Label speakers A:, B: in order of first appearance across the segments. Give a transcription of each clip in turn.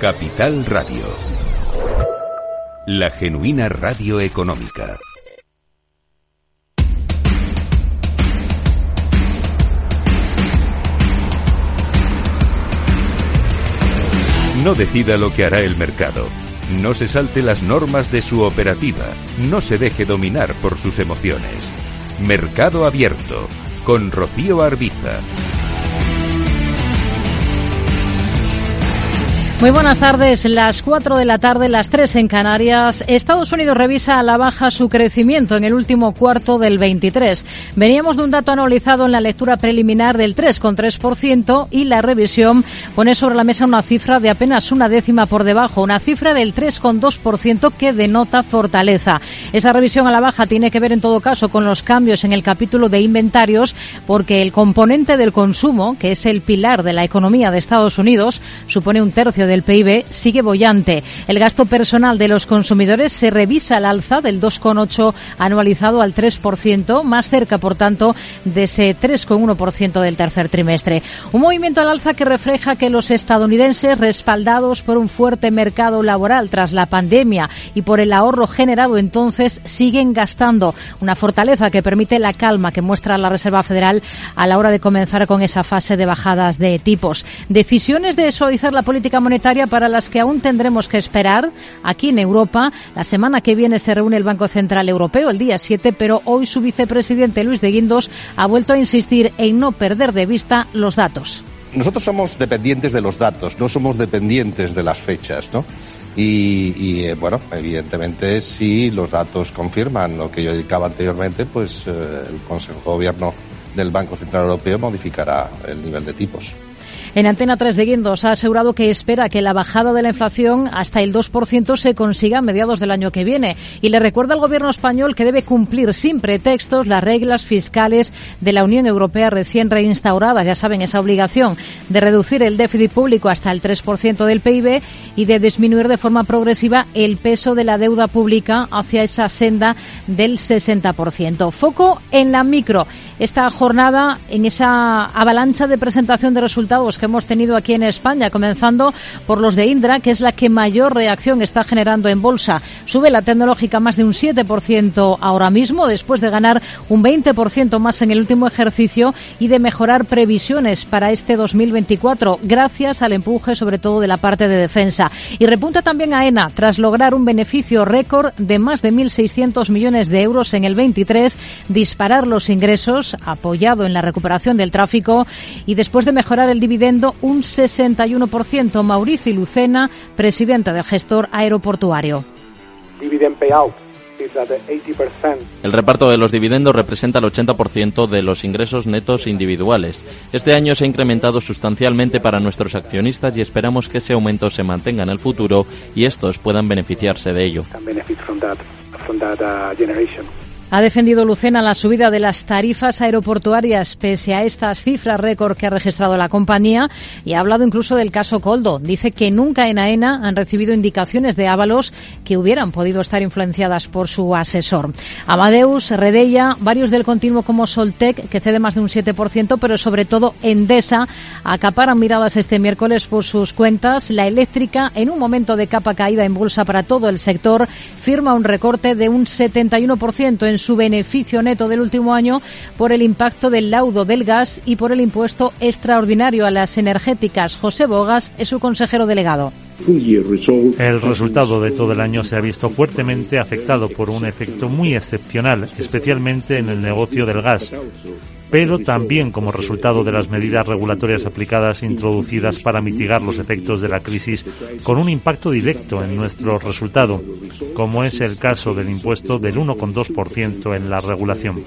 A: Capital Radio. La genuina radio económica. No decida lo que hará el mercado. No se salte las normas de su operativa. No se deje dominar por sus emociones. Mercado Abierto con Rocío Arbiza.
B: Muy buenas tardes, las 4 de la tarde, las 3 en Canarias. Estados Unidos revisa a la baja su crecimiento en el último cuarto del 23. Veníamos de un dato analizado en la lectura preliminar del 3,3% y la revisión pone sobre la mesa una cifra de apenas una décima por debajo, una cifra del 3,2% que denota fortaleza. Esa revisión a la baja tiene que ver en todo caso con los cambios en el capítulo de inventarios porque el componente del consumo, que es el pilar de la economía de Estados Unidos, supone un tercio del PIB sigue bollante. El gasto personal de los consumidores se revisa al alza del 2,8 anualizado al 3%, más cerca, por tanto, de ese 3,1% del tercer trimestre. Un movimiento al alza que refleja que los estadounidenses, respaldados por un fuerte mercado laboral tras la pandemia y por el ahorro generado entonces, siguen gastando. Una fortaleza que permite la calma que muestra la Reserva Federal a la hora de comenzar con esa fase de bajadas de tipos. Decisiones de suavizar la política monetaria para las que aún tendremos que esperar aquí en Europa. La semana que viene se reúne el Banco Central Europeo, el día 7, pero hoy su vicepresidente Luis de Guindos ha vuelto a insistir en no perder de vista los datos.
C: Nosotros somos dependientes de los datos, no somos dependientes de las fechas, ¿no? Y, eh, bueno, evidentemente si los datos confirman lo que yo indicaba anteriormente, pues eh, el Consejo de Gobierno del Banco Central Europeo modificará el nivel de tipos.
B: En Antena 3 de Guindos ha asegurado que espera que la bajada de la inflación hasta el 2% se consiga a mediados del año que viene. Y le recuerda al gobierno español que debe cumplir sin pretextos las reglas fiscales de la Unión Europea recién reinstauradas. Ya saben, esa obligación de reducir el déficit público hasta el 3% del PIB y de disminuir de forma progresiva el peso de la deuda pública hacia esa senda del 60%. Foco en la micro. Esta jornada en esa avalancha de presentación de resultados que hemos tenido aquí en España, comenzando por los de Indra, que es la que mayor reacción está generando en bolsa. Sube la tecnológica más de un 7% ahora mismo, después de ganar un 20% más en el último ejercicio y de mejorar previsiones para este 2024, gracias al empuje sobre todo de la parte de defensa. Y repunta también a ENA, tras lograr un beneficio récord de más de 1.600 millones de euros en el 23, disparar los ingresos, apoyado en la recuperación del tráfico y después de mejorar el dividendo un 61%. Mauricio Lucena, presidenta del gestor aeroportuario.
D: El reparto de los dividendos representa el 80% de los ingresos netos individuales. Este año se ha incrementado sustancialmente para nuestros accionistas y esperamos que ese aumento se mantenga en el futuro y estos puedan beneficiarse de ello.
B: Ha defendido Lucena la subida de las tarifas aeroportuarias pese a estas cifras récord que ha registrado la compañía y ha hablado incluso del caso Coldo. Dice que nunca en AENA han recibido indicaciones de Ábalos que hubieran podido estar influenciadas por su asesor. Amadeus, Redella, varios del continuo como Soltec, que cede más de un 7%, pero sobre todo Endesa, acaparan miradas este miércoles por sus cuentas. La eléctrica, en un momento de capa caída en bolsa para todo el sector, firma un recorte de un 71% en su beneficio neto del último año por el impacto del laudo del gas y por el impuesto extraordinario a las energéticas. José Bogas es su consejero delegado.
E: El resultado de todo el año se ha visto fuertemente afectado por un efecto muy excepcional, especialmente en el negocio del gas pero también como resultado de las medidas regulatorias aplicadas introducidas para mitigar los efectos de la crisis con un impacto directo en nuestro resultado, como es el caso del impuesto del 1,2% en la regulación.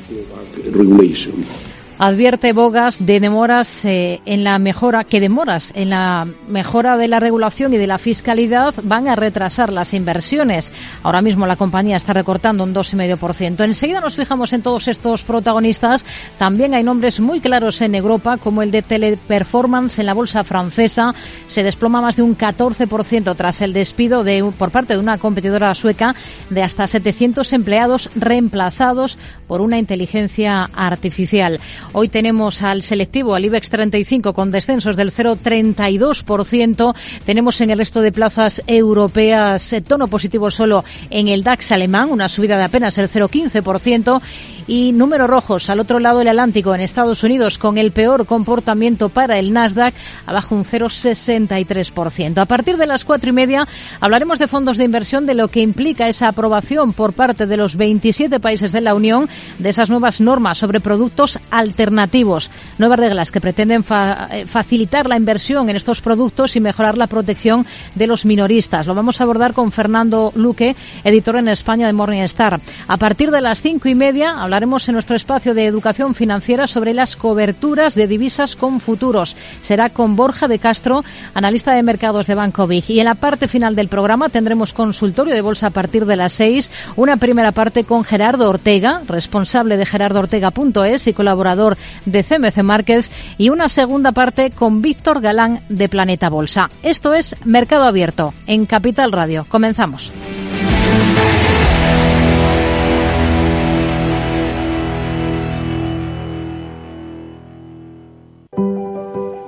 B: Advierte Bogas de demoras eh, en la mejora, que demoras en la mejora de la regulación y de la fiscalidad van a retrasar las inversiones. Ahora mismo la compañía está recortando un 2,5%. Enseguida nos fijamos en todos estos protagonistas. También hay nombres muy claros en Europa, como el de Teleperformance en la bolsa francesa. Se desploma más de un 14% tras el despido de, por parte de una competidora sueca de hasta 700 empleados reemplazados por una inteligencia artificial. Hoy tenemos al selectivo, al IBEX 35, con descensos del 0,32%. Tenemos en el resto de plazas europeas eh, tono positivo solo en el DAX alemán, una subida de apenas el 0,15% y números rojos al otro lado del Atlántico en Estados Unidos con el peor comportamiento para el Nasdaq abajo un 0,63%. A partir de las cuatro y media hablaremos de fondos de inversión de lo que implica esa aprobación por parte de los 27 países de la Unión de esas nuevas normas sobre productos alternativos, nuevas reglas que pretenden eh, facilitar la inversión en estos productos y mejorar la protección de los minoristas. Lo vamos a abordar con Fernando Luque, editor en España de Morningstar. A partir de las cinco y media hablaremos en nuestro espacio de educación financiera sobre las coberturas de divisas con futuros. Será con Borja de Castro, analista de mercados de Banco Big. Y en la parte final del programa tendremos consultorio de bolsa a partir de las seis. Una primera parte con Gerardo Ortega, responsable de gerardoortega.es y colaborador de CMC Markets. Y una segunda parte con Víctor Galán de Planeta Bolsa. Esto es Mercado Abierto en Capital Radio. Comenzamos.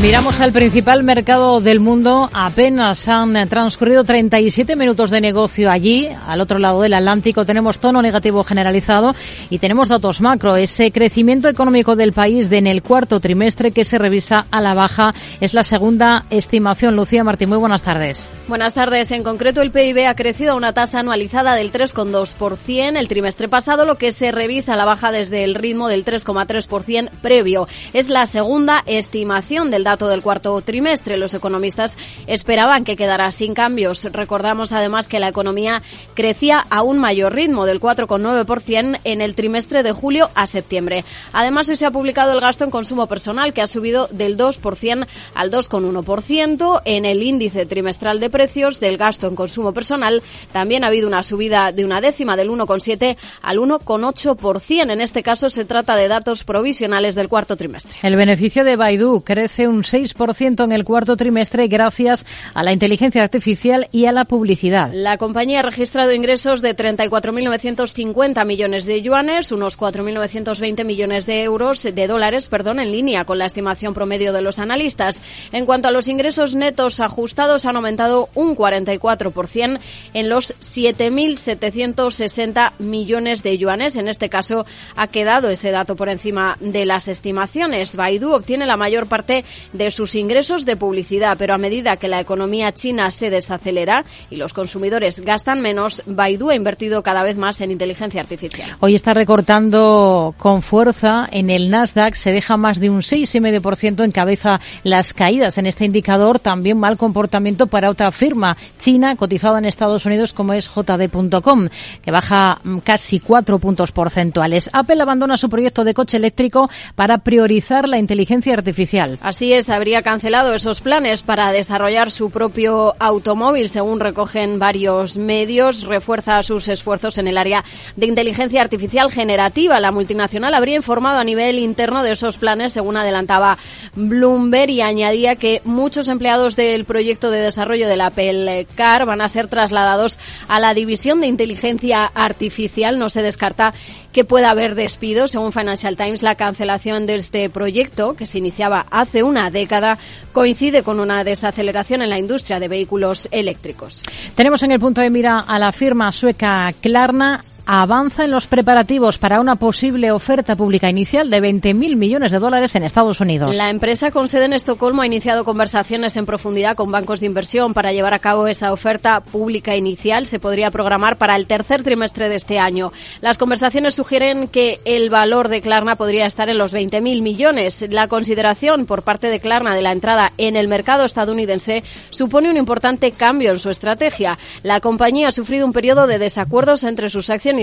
B: Miramos al principal mercado del mundo. Apenas han transcurrido 37 minutos de negocio allí. Al otro lado del Atlántico tenemos tono negativo generalizado y tenemos datos macro. Ese crecimiento económico del país de en el cuarto trimestre que se revisa a la baja es la segunda estimación. Lucía Martín, muy buenas tardes.
F: Buenas tardes. En concreto, el PIB ha crecido a una tasa anualizada del 3,2% el trimestre pasado, lo que se revisa a la baja desde el ritmo del 3,3% previo. Es la segunda estimación del dato del cuarto trimestre. Los economistas esperaban que quedara sin cambios. Recordamos además que la economía crecía a un mayor ritmo del 4,9% en el trimestre de julio a septiembre. Además, hoy se ha publicado el gasto en consumo personal que ha subido del 2% al 2,1%. En el índice trimestral de precios del gasto en consumo personal también ha habido una subida de una décima del 1,7 al 1,8%. En este caso se trata de datos provisionales del cuarto trimestre.
B: El beneficio de Baidu crece un 6% en el cuarto trimestre gracias a la inteligencia artificial y a la publicidad.
F: La compañía ha registrado ingresos de 34.950 millones de yuanes, unos 4.920 millones de euros de dólares, perdón, en línea con la estimación promedio de los analistas. En cuanto a los ingresos netos ajustados han aumentado un 44% en los 7.760 millones de yuanes. En este caso ha quedado ese dato por encima de las estimaciones. Baidu obtiene la mayor parte de sus ingresos de publicidad, pero a medida que la economía china se desacelera y los consumidores gastan menos, Baidu ha invertido cada vez más en inteligencia artificial.
B: Hoy está recortando con fuerza en el Nasdaq, se deja más de un 6,5% en cabeza las caídas en este indicador, también mal comportamiento para otra firma china cotizada en Estados Unidos como es JD.com, que baja mm, casi 4 puntos porcentuales. Apple abandona su proyecto de coche eléctrico para priorizar la inteligencia artificial.
F: Así es, habría cancelado esos planes para desarrollar su propio automóvil, según recogen varios medios. Refuerza sus esfuerzos en el área de inteligencia artificial generativa. La multinacional habría informado a nivel interno de esos planes, según adelantaba Bloomberg, y añadía que muchos empleados del proyecto de desarrollo del Apple Car van a ser trasladados a la división de inteligencia artificial. No se descarta que pueda haber despidos. Según Financial Times, la cancelación de este proyecto, que se iniciaba hace una década, coincide con una desaceleración en la industria de vehículos eléctricos.
B: Tenemos en el punto de mira a la firma sueca Klarna avanza en los preparativos para una posible oferta pública inicial de 20.000 millones de dólares en Estados Unidos.
F: La empresa con sede en Estocolmo ha iniciado conversaciones en profundidad con bancos de inversión para llevar a cabo esa oferta pública inicial. Se podría programar para el tercer trimestre de este año. Las conversaciones sugieren que el valor de Klarna podría estar en los 20.000 millones. La consideración por parte de Klarna de la entrada en el mercado estadounidense supone un importante cambio en su estrategia. La compañía ha sufrido un periodo de desacuerdos entre sus acciones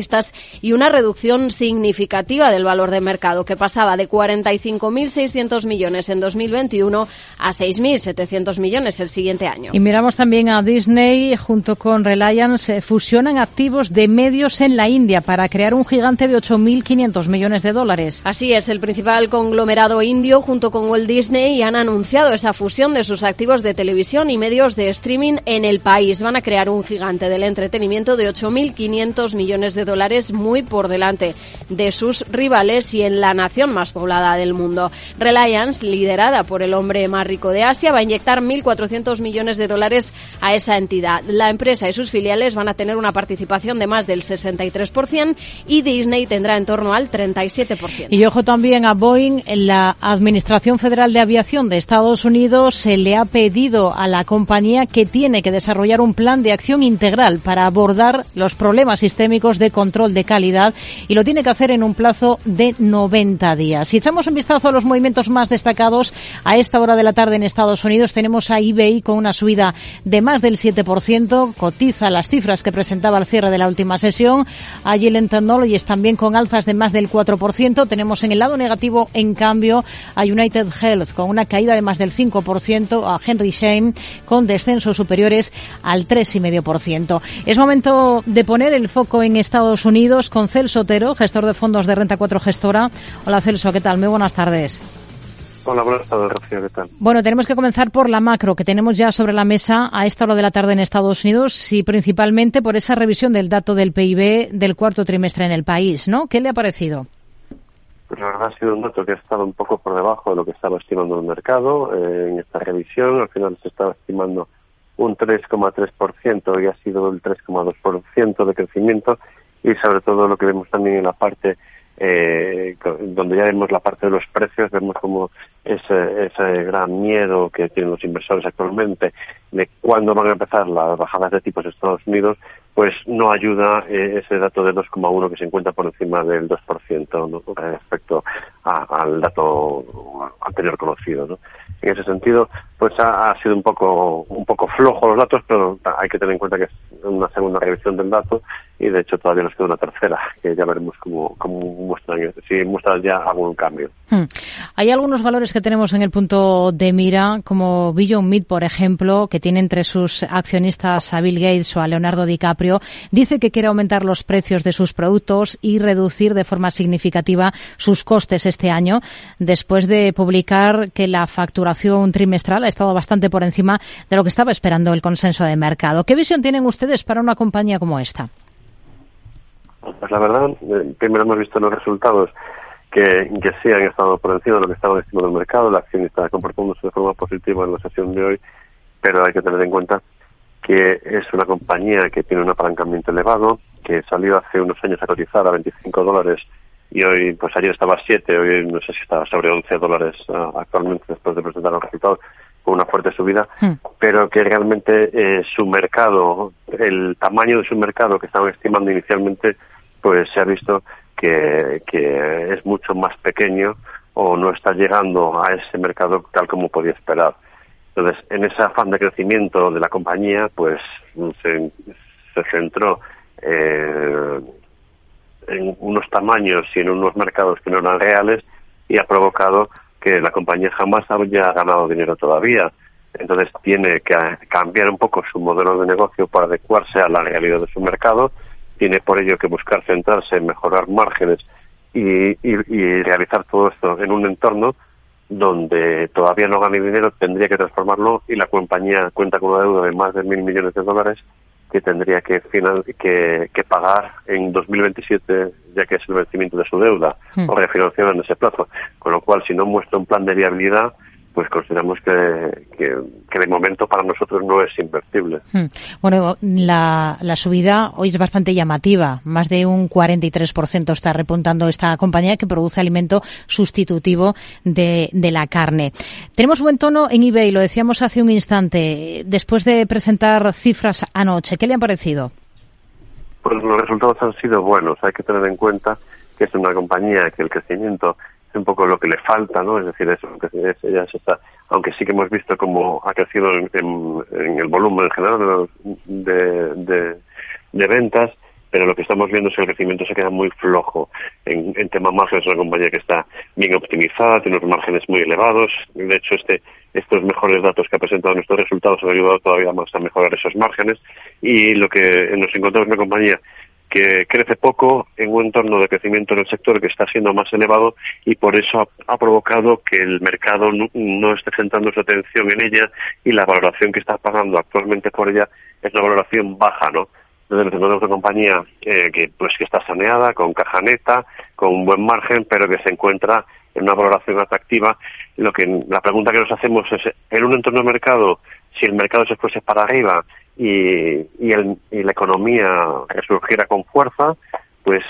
F: y una reducción significativa del valor de mercado, que pasaba de 45.600 millones en 2021 a 6.700 millones el siguiente año.
B: Y miramos también a Disney junto con Reliance, fusionan activos de medios en la India para crear un gigante de 8.500 millones de dólares.
F: Así es, el principal conglomerado indio junto con Walt Disney han anunciado esa fusión de sus activos de televisión y medios de streaming en el país. Van a crear un gigante del entretenimiento de 8.500 millones de dólares muy por delante de sus rivales y en la nación más poblada del mundo. Reliance, liderada por el hombre más rico de Asia, va a inyectar 1.400 millones de dólares a esa entidad. La empresa y sus filiales van a tener una participación de más del 63% y Disney tendrá en torno al 37%.
B: Y ojo también a Boeing, la Administración Federal de Aviación de Estados Unidos se le ha pedido a la compañía que tiene que desarrollar un plan de acción integral para abordar los problemas sistémicos de control de calidad y lo tiene que hacer en un plazo de 90 días. Si echamos un vistazo a los movimientos más destacados a esta hora de la tarde en Estados Unidos, tenemos a eBay con una subida de más del 7%, cotiza las cifras que presentaba al cierre de la última sesión. A Yellen Technologies también con alzas de más del 4%. Tenemos en el lado negativo, en cambio, a United Health con una caída de más del 5%, a Henry Shane con descensos superiores al 3,5%. Es momento de poner el foco en Estados Estados Unidos con Celso Otero, gestor de fondos de Renta 4 Gestora. Hola Celso, ¿qué tal? Muy buenas tardes.
G: Hola, buenas tardes, Rocío, ¿qué tal?
B: Bueno, tenemos que comenzar por la macro que tenemos ya sobre la mesa a esta hora de la tarde en Estados Unidos y principalmente por esa revisión del dato del PIB del cuarto trimestre en el país, ¿no? ¿Qué le ha parecido?
G: Pues la verdad ha sido un dato que ha estado un poco por debajo de lo que estaba estimando el mercado eh, en esta revisión. Al final se estaba estimando un 3,3% y ha sido el 3,2% de crecimiento y sobre todo lo que vemos también en la parte eh, donde ya vemos la parte de los precios, vemos como ese, ese gran miedo que tienen los inversores actualmente de cuándo van a empezar las bajadas de tipos en Estados Unidos, pues no ayuda eh, ese dato de 2,1 que se encuentra por encima del 2% respecto al dato anterior conocido. ¿no? En ese sentido, pues ha, sido un poco un poco flojo los datos, pero hay que tener en cuenta que es una segunda revisión del dato y de hecho todavía nos queda una tercera, que ya veremos cómo, cómo muestran, si muestran ya algún cambio.
B: Hmm. Hay algunos valores que tenemos en el punto de mira, como Beyond Meat, por ejemplo, que tiene entre sus accionistas a Bill Gates o a Leonardo DiCaprio, dice que quiere aumentar los precios de sus productos y reducir de forma significativa sus costes este año, después de publicar que la facturación trimestral ha estado bastante por encima de lo que estaba esperando el consenso de mercado. ¿Qué visión tienen ustedes para una compañía como esta?
G: Pues la verdad, eh, primero hemos visto los resultados que, que sí han estado por encima de lo que estaba estimando el mercado. La acción está comportándose de forma positiva en la sesión de hoy, pero hay que tener en cuenta que es una compañía que tiene un apalancamiento elevado, que salió hace unos años a cotizar a 25 dólares y hoy, pues ayer estaba a 7, hoy no sé si está sobre 11 dólares uh, actualmente después de presentar los resultados con una fuerte subida, hmm. pero que realmente eh, su mercado, el tamaño de su mercado que estaban estimando inicialmente, pues se ha visto que, que es mucho más pequeño o no está llegando a ese mercado tal como podía esperar. Entonces, en ese afán de crecimiento de la compañía, pues se, se centró eh, en unos tamaños y en unos mercados que no eran reales y ha provocado que la compañía jamás haya ganado dinero todavía. Entonces tiene que cambiar un poco su modelo de negocio para adecuarse a la realidad de su mercado tiene por ello que buscar centrarse en mejorar márgenes y, y, realizar todo esto en un entorno donde todavía no gane dinero, tendría que transformarlo y la compañía cuenta con una deuda de más de mil millones de dólares que tendría que, que pagar en 2027, ya que es el vencimiento de su deuda,
B: Hmm.
G: o refinanciar en ese plazo. Con lo cual, si no muestra un plan de viabilidad, pues consideramos que, que, que de momento para nosotros no es invertible.
B: Hmm. Bueno, la, la subida hoy es bastante llamativa. Más de un 43% está repuntando esta compañía que produce alimento sustitutivo de, de la carne. Tenemos buen tono en eBay, lo decíamos hace un instante, después de presentar cifras anoche. ¿Qué le han parecido?
G: Pues los resultados han sido buenos. Hay que tener en cuenta que es una compañía que el crecimiento un poco lo que le falta, ¿no? Es decir, eso, es- ella está, aunque sí que hemos visto cómo ha crecido en, el volumen en general de, de, ventas, pero lo que estamos viendo es que el crecimiento se queda muy flojo. En, en tema margen es una compañía que está bien optimizada, tiene unos márgenes muy elevados. De hecho, este, estos mejores datos que ha presentado en nuestros resultados han ayudado todavía más a mejorar esos márgenes. Y lo que nos encontramos es una compañía que crece poco en un entorno de crecimiento en el sector que está siendo más elevado y por eso ha, provocado que el mercado no, esté centrando su atención en ella y la valoración que está pagando actualmente por ella es una valoración baja, ¿no? Entonces nos una compañía eh, que pues que está saneada, con caja neta, con un buen margen, pero que se encuentra en una valoración atractiva. Lo que la pregunta que nos hacemos es en un entorno de mercado, si el mercado se fuese para arriba y, y, el- y la economía resurgiera con fuerza, pues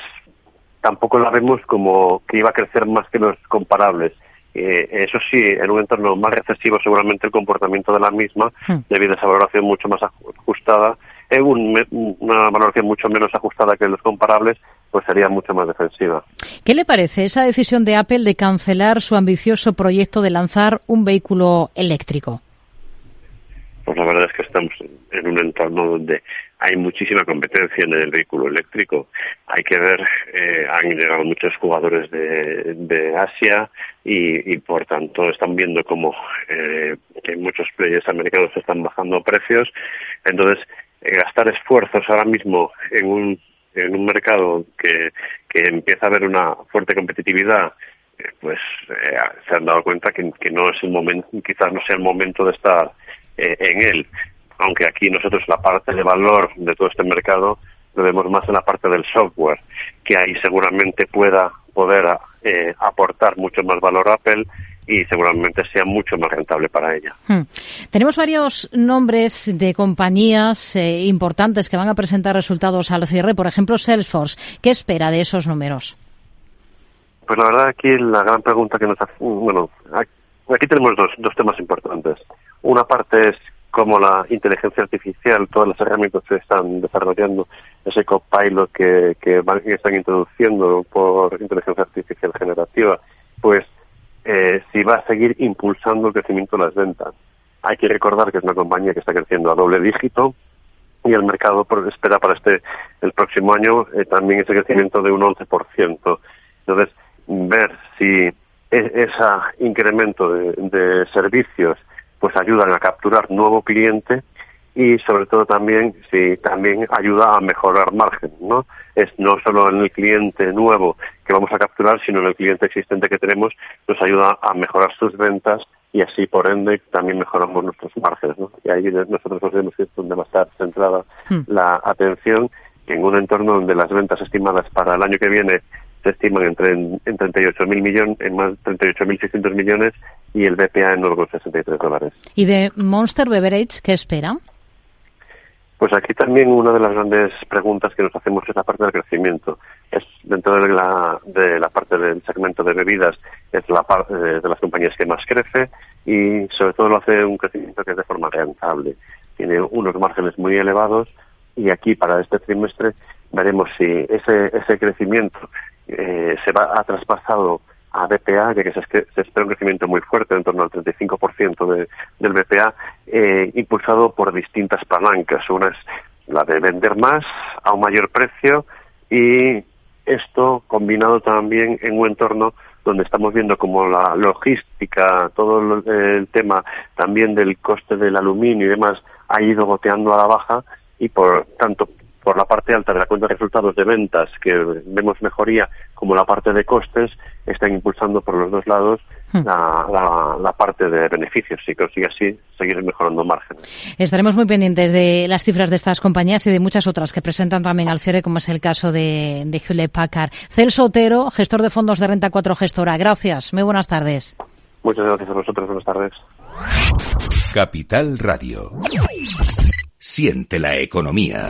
G: tampoco la vemos como que iba a crecer más que los comparables. Eh, eso sí, en un entorno más recesivo seguramente el comportamiento de la misma,
B: Hmm.
G: debido a esa valoración mucho más ajustada, en un me- una valoración mucho menos ajustada que los comparables, pues sería mucho más defensiva.
B: ¿Qué le parece esa decisión de Apple de cancelar su ambicioso proyecto de lanzar un vehículo eléctrico?
G: Pues la verdad es que estamos en un entorno donde hay muchísima competencia en el vehículo eléctrico. Hay que ver, eh, han llegado muchos jugadores de, Asia y, por tanto están viendo como eh, que muchos players americanos están bajando precios. Entonces, eh, gastar esfuerzos ahora mismo en un, en un mercado que, que empieza a haber una fuerte competitividad eh, pues eh, se han dado cuenta que, que no es el momento, quizás no sea el momento de estar eh, en él. Aunque aquí nosotros la parte de valor de todo este mercado lo vemos más en la parte del software, que ahí seguramente pueda poder eh, aportar mucho más valor a Apple y seguramente sea mucho más rentable para ella.
B: Hmm. Tenemos varios nombres de compañías eh, importantes que van a presentar resultados al cierre, por ejemplo Salesforce. ¿Qué espera de esos números?
G: Pues la verdad aquí la gran pregunta que nos hace, bueno, aquí tenemos dos, dos temas importantes. Una parte es cómo la inteligencia artificial, todas las herramientas que están desarrollando, ese copilot que, que, están introduciendo por inteligencia artificial generativa, pues eh, si va a seguir impulsando el crecimiento de las ventas. Hay que recordar que es una compañía que está creciendo a doble dígito y el mercado espera para este el próximo año eh, también ese crecimiento de un 11%. Entonces, ver si ese incremento de servicios pues ayudan a capturar nuevo cliente y sobre todo también si también ayuda a mejorar margen, ¿no? Es no solo en el cliente nuevo que vamos a capturar, sino en el cliente existente que tenemos, nos ayuda a mejorar sus ventas y así por ende también mejoramos nuestros márgenes, ¿no? Y ahí nosotros consideramos que es donde va a estar centrada hmm. la atención en un entorno donde las ventas estimadas para el año que viene se estiman entre en, en 38.000 millones, en más 38.600 millones y el BPA en 9,63 dólares.
B: ¿Y de Monster Beverage qué espera?
G: Pues aquí también una de las grandes preguntas que nos hacemos es la parte del crecimiento. Es dentro de la, de la parte del segmento de bebidas, es la parte de las compañías que más crece y sobre todo lo hace un crecimiento que es de forma rentable. Tiene unos márgenes muy elevados y aquí para este trimestre veremos si ese, ese crecimiento eh, se va ha traspasado a BPA, ya que se, se, espera un crecimiento muy fuerte, en torno al 35% de, del BPA, eh, impulsado por distintas palancas. Una es la de vender más a un mayor precio y esto combinado también en un entorno donde estamos viendo como la logística, todo el tema también del coste del aluminio y demás ha ido goteando a la baja y por tanto por la parte alta de la cuenta de resultados de ventas, que vemos mejoría como la parte de costes están impulsando por los dos lados hmm. la, parte de beneficios y consigue así seguir mejorando márgenes.
B: Estaremos muy pendientes de las cifras de estas compañías y de muchas otras que presentan también al cierre, como es el caso de, de Hewlett Packard. Celso Otero, gestor de fondos de Renta 4 Gestora. Gracias. Muy buenas tardes.
G: Muchas gracias a vosotros. Buenas tardes.
A: Capital Radio. Siente la economía.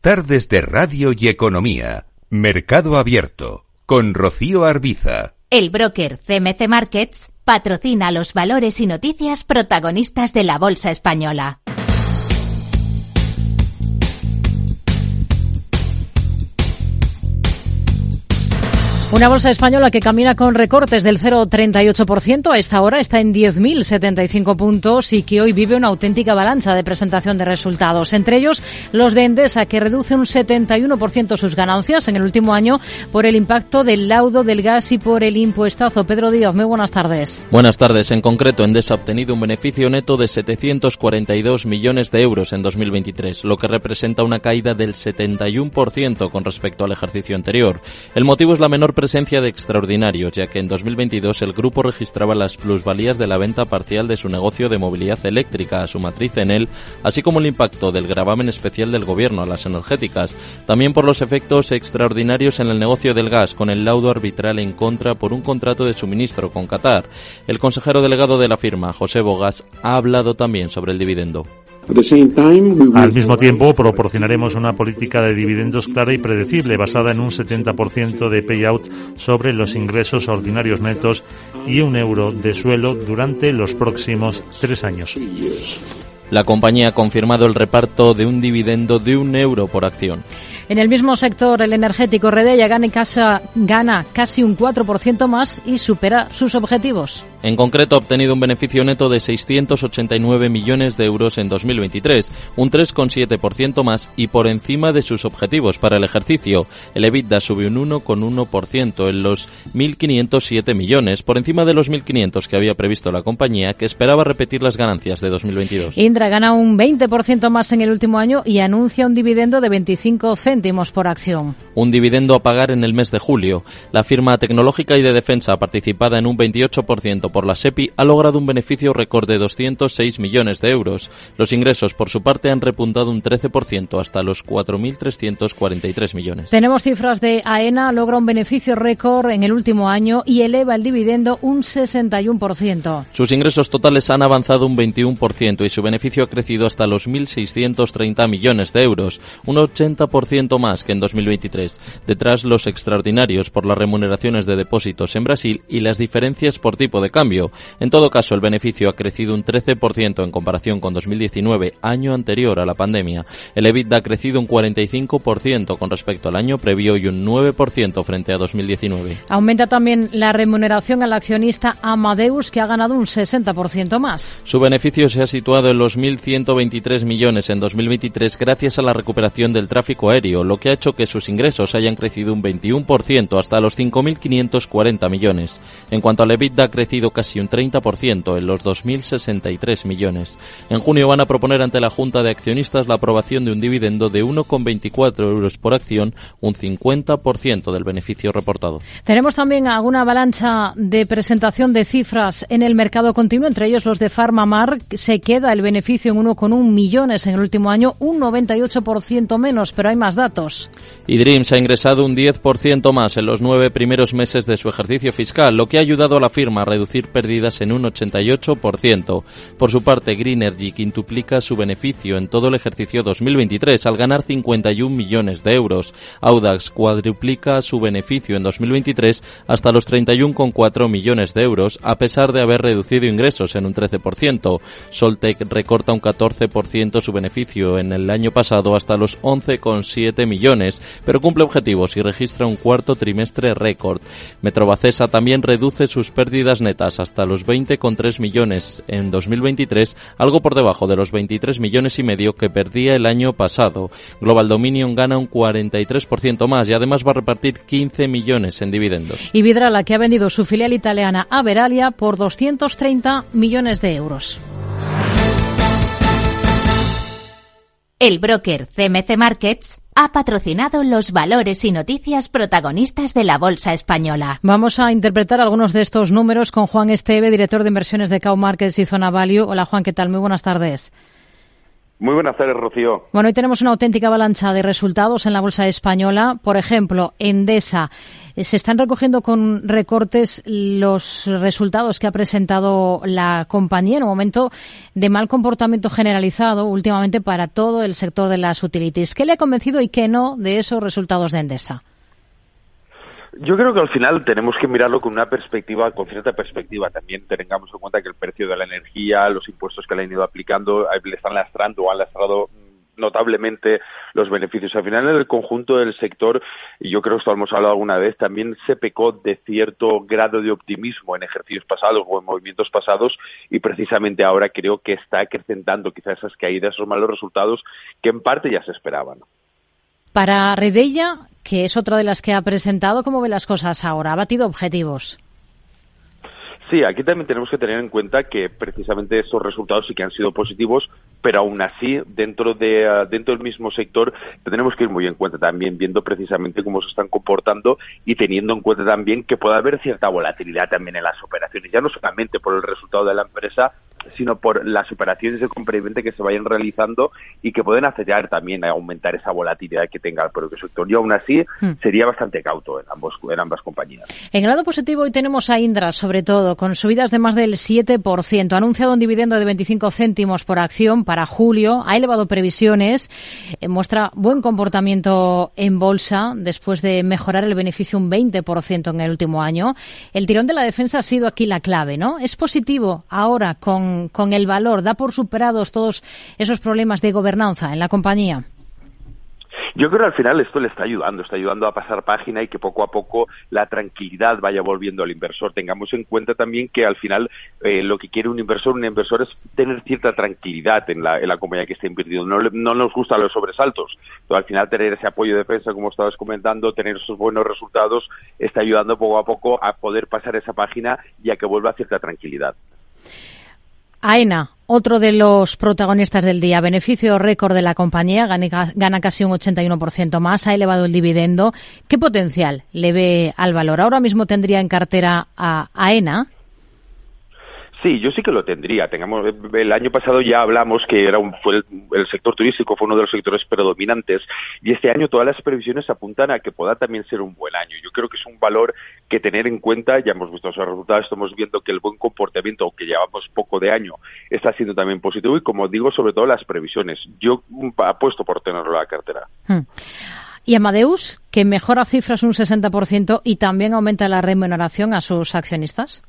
A: Tardes de Radio y Economía. Mercado Abierto. Con Rocío Arbiza.
H: El broker CMC Markets patrocina los valores y noticias protagonistas de la Bolsa Española.
B: Una bolsa española que camina con recortes del 0,38%. A esta hora está en 10.075 puntos y que hoy vive una auténtica avalancha de presentación de resultados. Entre ellos, los de Endesa, que reduce un 71% sus ganancias en el último año por el impacto del laudo del gas y por el impuestazo. Pedro Díaz, muy buenas tardes.
D: Buenas tardes. En concreto, Endesa ha obtenido un beneficio neto de 742 millones de euros en 2023, lo que representa una caída del 71% con respecto al ejercicio anterior. El motivo es la menor presencia de extraordinarios, ya que en 2022 el grupo registraba las plusvalías de la venta parcial de su negocio de movilidad eléctrica a su matriz en él, así como el impacto del gravamen especial del gobierno a las energéticas, también por los efectos extraordinarios en el negocio del gas, con el laudo arbitral en contra por un contrato de suministro con Qatar. El consejero delegado de la firma, José Bogas, ha hablado también sobre el dividendo.
E: Al mismo tiempo, proporcionaremos una política de dividendos clara y predecible, basada en un 70% de payout sobre los ingresos ordinarios netos y un euro de suelo durante los próximos tres años.
D: La compañía ha confirmado el reparto de un dividendo de un euro por acción.
B: En el mismo sector, el energético Redella gana, casa, gana casi un 4% más y supera sus objetivos.
D: En concreto, ha obtenido un beneficio neto de 689 millones de euros en 2023, un 3,7% más y por encima de sus objetivos para el ejercicio. El EBITDA subió un 1,1% en los 1.507 millones, por encima de los 1.500 que había previsto la compañía, que esperaba repetir las ganancias de 2022.
B: Indra gana un 20% más en el último año y anuncia un dividendo de 25 céntimos por acción.
D: Un dividendo a pagar en el mes de julio. La firma tecnológica y de defensa participada en un 28% por la SEPI ha logrado un beneficio récord de 206 millones de euros. Los ingresos, por su parte, han repuntado un 13% hasta los 4.343 millones.
B: Tenemos cifras de AENA, logra un beneficio récord en el último año y eleva el dividendo un 61%.
D: Sus ingresos totales han avanzado un 21% y su beneficio ha crecido hasta los 1.630 millones de euros, un 80% más que en 2023. Detrás los extraordinarios por las remuneraciones de depósitos en Brasil y las diferencias por tipo de cambio. En todo caso, el beneficio ha crecido un 13% en comparación con 2019, año anterior a la pandemia. El EBITDA ha crecido un 45% con respecto al año previo y un 9% frente a 2019.
B: Aumenta también la remuneración al accionista Amadeus, que ha ganado un 60% más.
D: Su beneficio se ha situado en los 1.123 millones en 2023 gracias a la recuperación del tráfico aéreo, lo que ha hecho que sus ingresos hayan crecido un 21% hasta los 5.540 millones. En cuanto al EBITDA, ha crecido casi un 30% en los 2.063 millones. En junio van a proponer ante la Junta de Accionistas la aprobación de un dividendo de 1,24 euros por acción, un 50% del beneficio reportado.
B: Tenemos también alguna avalancha de presentación de cifras en el mercado continuo, entre ellos los de PharmaMar. Se queda el beneficio beneficio en 1,1 millones en el último año, un 98% menos, pero hay más datos.
D: Y Dreams ha ingresado un 10% más en los nueve primeros meses de su ejercicio fiscal, lo que ha ayudado a la firma a reducir pérdidas en un 88%. Por su parte, Greenergy quintuplica su beneficio en todo el ejercicio 2023 al ganar 51 millones de euros. Audax cuadruplica su beneficio en 2023 hasta los 31,4 millones de euros, a pesar de haber reducido ingresos en un 13%. Soltec recorta un 14% su beneficio en el año pasado hasta los 11,7 millones, pero cumple objetivos y registra un cuarto trimestre récord. Metrobacesa también reduce sus pérdidas netas hasta los 20,3 millones en 2023, algo por debajo de los 23 millones y medio que perdía el año pasado. Global Dominion gana un 43% más y además va a repartir 15 millones en dividendos.
B: Y Vidrala, que ha vendido su filial italiana a Veralia por 230 millones de euros.
H: El broker CMC Markets ha patrocinado los valores y noticias protagonistas de la Bolsa Española.
B: Vamos a interpretar algunos de estos números con Juan Esteve, director de inversiones de Cow Markets y Zona Value. Hola Juan, ¿qué tal? Muy buenas tardes.
I: Muy buenas tardes, Rocío.
B: Bueno, hoy tenemos una auténtica avalancha de resultados en la bolsa española. Por ejemplo, Endesa. Eh, se están recogiendo con recortes los resultados que ha presentado la compañía en un momento de mal comportamiento generalizado últimamente para todo el sector de las utilities. ¿Qué le ha convencido y qué no de esos resultados de Endesa?
I: Yo creo que al final tenemos que mirarlo con una perspectiva, con cierta perspectiva. También tengamos en cuenta que el precio de la energía, los impuestos que le han ido aplicando, le están lastrando o han lastrado notablemente los beneficios. Al final, en el conjunto del sector, y yo creo que esto hemos hablado alguna vez, también se pecó de cierto grado de optimismo en ejercicios pasados o en movimientos pasados y precisamente ahora creo que está acrecentando quizás esas caídas, esos malos resultados que en parte ya se esperaban.
B: Para Redella, que es otra de las que ha presentado, ¿cómo ve las cosas ahora? ¿Ha batido objetivos?
I: Sí, aquí también tenemos que tener en cuenta que precisamente esos resultados sí que han sido positivos, pero aún así, dentro, de, ah, dentro del mismo sector, tenemos que ir muy en cuenta también, viendo precisamente cómo se están comportando y teniendo en cuenta también que puede haber cierta volatilidad también en las operaciones, ya no solamente por el resultado de la empresa, sino por las operaciones de compra y venta que se vayan realizando y que pueden afectar también a aumentar esa volatilidad que tenga el propio sector. Y aún así hmm. sería bastante cauto en, ambos, en ambas compañías.
B: En el lado positivo hoy tenemos a Indra, sobre todo, con subidas de más del 7%. Ha anunciado un dividendo de 25 céntimos por acción para julio. Ha elevado previsiones. Eh, muestra buen comportamiento en bolsa después de mejorar el beneficio un 20% en el último año. El tirón de la defensa ha sido aquí la clave, ¿no? Es positivo ahora con con, el valor? ¿Da por superados todos esos problemas de gobernanza en la compañía?
I: Yo creo que al final esto le está ayudando, está ayudando a pasar página y que poco a poco la tranquilidad vaya volviendo al inversor. Tengamos en cuenta también que al final eh, lo que quiere un inversor, un inversor es tener cierta tranquilidad en la, en la compañía que está invirtiendo. No, no nos gustan los sobresaltos, pero al final tener ese apoyo de defensa, como estabas comentando, tener esos buenos resultados, está ayudando poco a poco a poder pasar esa página y a que vuelva cierta tranquilidad.
B: AENA, otro de los protagonistas del día, beneficio récord de la compañía, gana, casi un 81% más, ha elevado el dividendo. ¿Qué potencial le ve al valor? Ahora mismo tendría en cartera a AENA
I: Sí, yo sí que lo tendría. Tengamos, el año pasado ya hablamos que era un, el, sector turístico fue uno de los sectores predominantes y este año todas las previsiones apuntan a que pueda también ser un buen año. Yo creo que es un valor que tener en cuenta. Ya hemos visto los resultados, estamos viendo que el buen comportamiento, aunque llevamos poco de año, está siendo también positivo y como digo, sobre todo las previsiones. Yo apuesto por tenerlo en la cartera. Hmm.
B: Y Amadeus, que mejora cifras un 60% y también aumenta la remuneración a sus accionistas.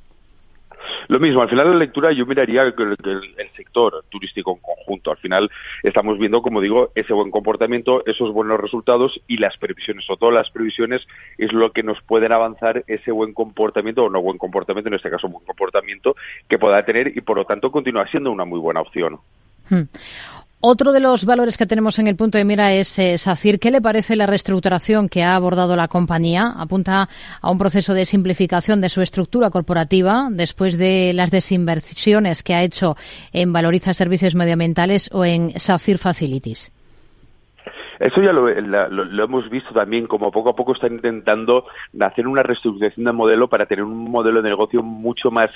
I: Lo mismo, al final de la lectura yo miraría el, el, sector turístico en conjunto. Al final estamos viendo, como digo, ese buen comportamiento, esos buenos resultados y las previsiones, o todas las previsiones, es lo que nos pueden avanzar ese buen comportamiento, o no buen comportamiento, en este caso buen comportamiento, que pueda tener y por lo tanto continúa siendo una muy buena opción.
B: Hmm. Otro de los valores que tenemos en el punto de mira es eh, SACIR. ¿Qué le parece la reestructuración que ha abordado la compañía? Apunta a un proceso de simplificación de su estructura corporativa después de las desinversiones que ha hecho en Valoriza Servicios Medioambientales o en SACIR Facilities.
I: Eso ya lo, hemos visto también, como poco a poco están intentando hacer una reestructuración de modelo para tener un modelo de negocio mucho más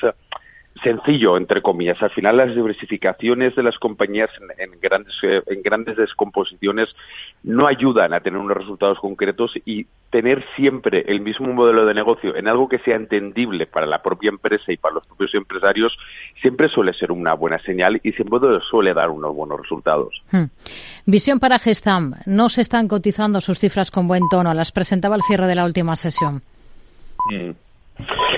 I: sencillo, entre comillas. Al final, las diversificaciones de las compañías en, grandes, eh, en grandes descomposiciones no ayudan a tener unos resultados concretos y tener siempre el mismo modelo de negocio en algo que sea entendible para la propia empresa y para los propios empresarios siempre suele ser una buena señal y siempre suele dar unos buenos resultados.
B: Hmm. Visión para Gestam. No se están cotizando sus cifras con buen tono. Las presentaba al cierre de la última sesión.
I: Hmm.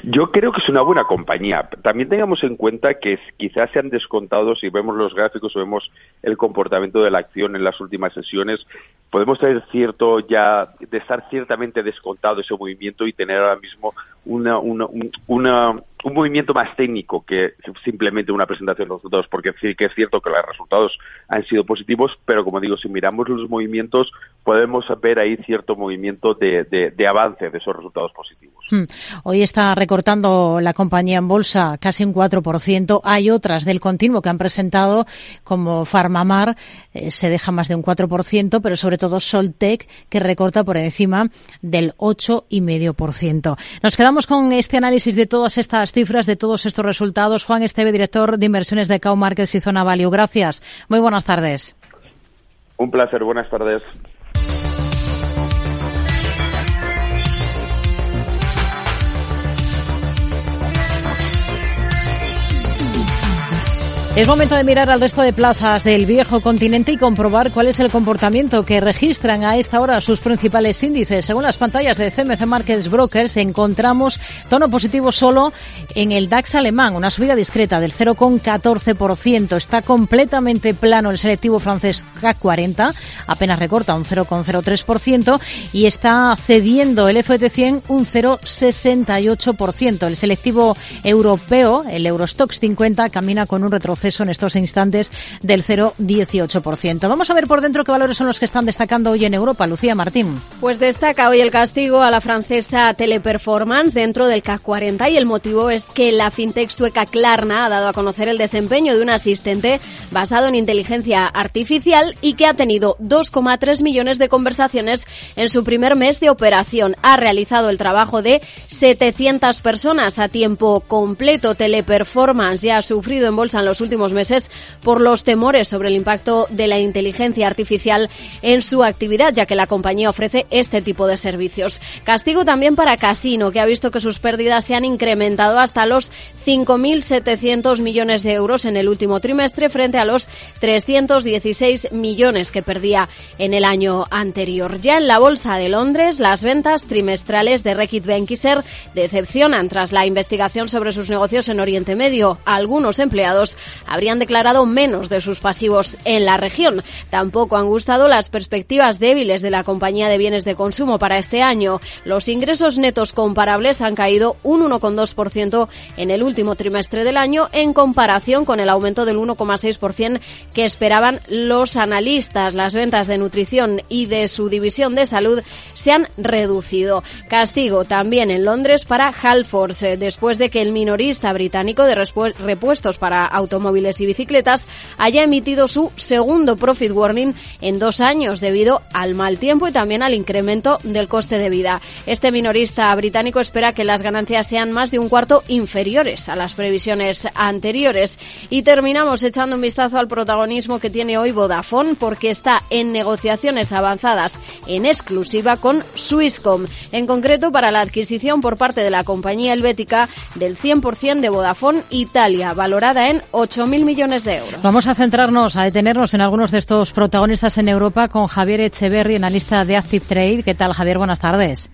I: Yo creo que es una buena compañía. También tengamos en cuenta que quizás se han descontado, si vemos los gráficos o vemos el comportamiento de la acción en las últimas sesiones, podemos tener cierto ya de estar ciertamente descontado ese movimiento y tener ahora mismo una, una, una un movimiento más técnico que simplemente una presentación de los resultados, porque sí que es cierto que los resultados han sido positivos, pero como digo, si miramos los movimientos, podemos ver ahí cierto movimiento de, de, avance de esos resultados positivos.
B: Hmm. Hoy está recortando la compañía en bolsa casi un 4%. Hay otras del continuo que han presentado, como Farmamar, eh, se deja más de un 4%, pero sobre todo Soltec, que recorta por encima del 8,5%. Nos quedamos con este análisis de todas estas cifras de todos estos resultados. Juan Esteve, director de inversiones de Cow Markets y Zona Value. Gracias. Muy buenas tardes.
I: Un placer. Buenas tardes.
B: Es momento de mirar al resto de plazas del viejo continente y comprobar cuál es el comportamiento que registran a esta hora sus principales índices. Según las pantallas de CMC Markets Brokers, encontramos tono positivo solo en el DAX alemán, una subida discreta del 0,14%. Está completamente plano el selectivo francés CAC 40, apenas recorta un 0,03% y está cediendo el FT100 un 0,68%. El selectivo europeo, el Eurostox 50, camina con un retroceso en estos instantes del 0,18%. Vamos a ver por dentro qué valores son los que están destacando hoy en Europa. Lucía Martín.
F: Pues destaca hoy el castigo a la francesa Teleperformance dentro del CAC 40 y el motivo es que la fintech sueca Klarna ha dado a conocer el desempeño de un asistente basado en inteligencia artificial y que ha tenido 2,3 millones de conversaciones en su primer mes de operación. Ha realizado el trabajo de 700 personas a tiempo completo. Teleperformance ya ha sufrido en bolsa en los últimos meses por los temores sobre el impacto de la inteligencia artificial en su actividad, ya que la compañía ofrece este tipo de servicios. Castigo también para Casino, que ha visto que sus pérdidas se han incrementado hasta los 5.700 millones de euros en el último trimestre frente a los 316 millones que perdía en el año anterior. Ya en la Bolsa de Londres, las ventas trimestrales de Reckitt Benckiser decepcionan tras la investigación sobre sus negocios en Oriente Medio. Algunos empleados habrían declarado menos de sus pasivos en la región. Tampoco han gustado las perspectivas débiles de la compañía de bienes de consumo para este año. Los ingresos netos comparables han caído un 1,2% en el último trimestre del año en comparación con el aumento del 1,6% que esperaban los analistas. Las ventas de nutrición y de su división de salud se han reducido. Castigo también en Londres para Halfords después de que el minorista británico de repuestos para automóviles móviles y bicicletas haya emitido su segundo profit warning en dos años debido al mal tiempo y también al incremento del coste de vida. Este minorista británico espera que las ganancias sean más de un cuarto inferiores a las previsiones anteriores. Y terminamos echando un vistazo al protagonismo que tiene hoy Vodafone porque está en negociaciones avanzadas en exclusiva con Swisscom, en concreto para la adquisición por parte de la compañía helvética del 100% de Vodafone Italia, valorada en 8.000 millones de euros.
B: Vamos a centrarnos, a detenernos en algunos de estos protagonistas en Europa con Javier Echeverry, analista de Active Trade. ¿Qué tal, Javier? Buenas tardes.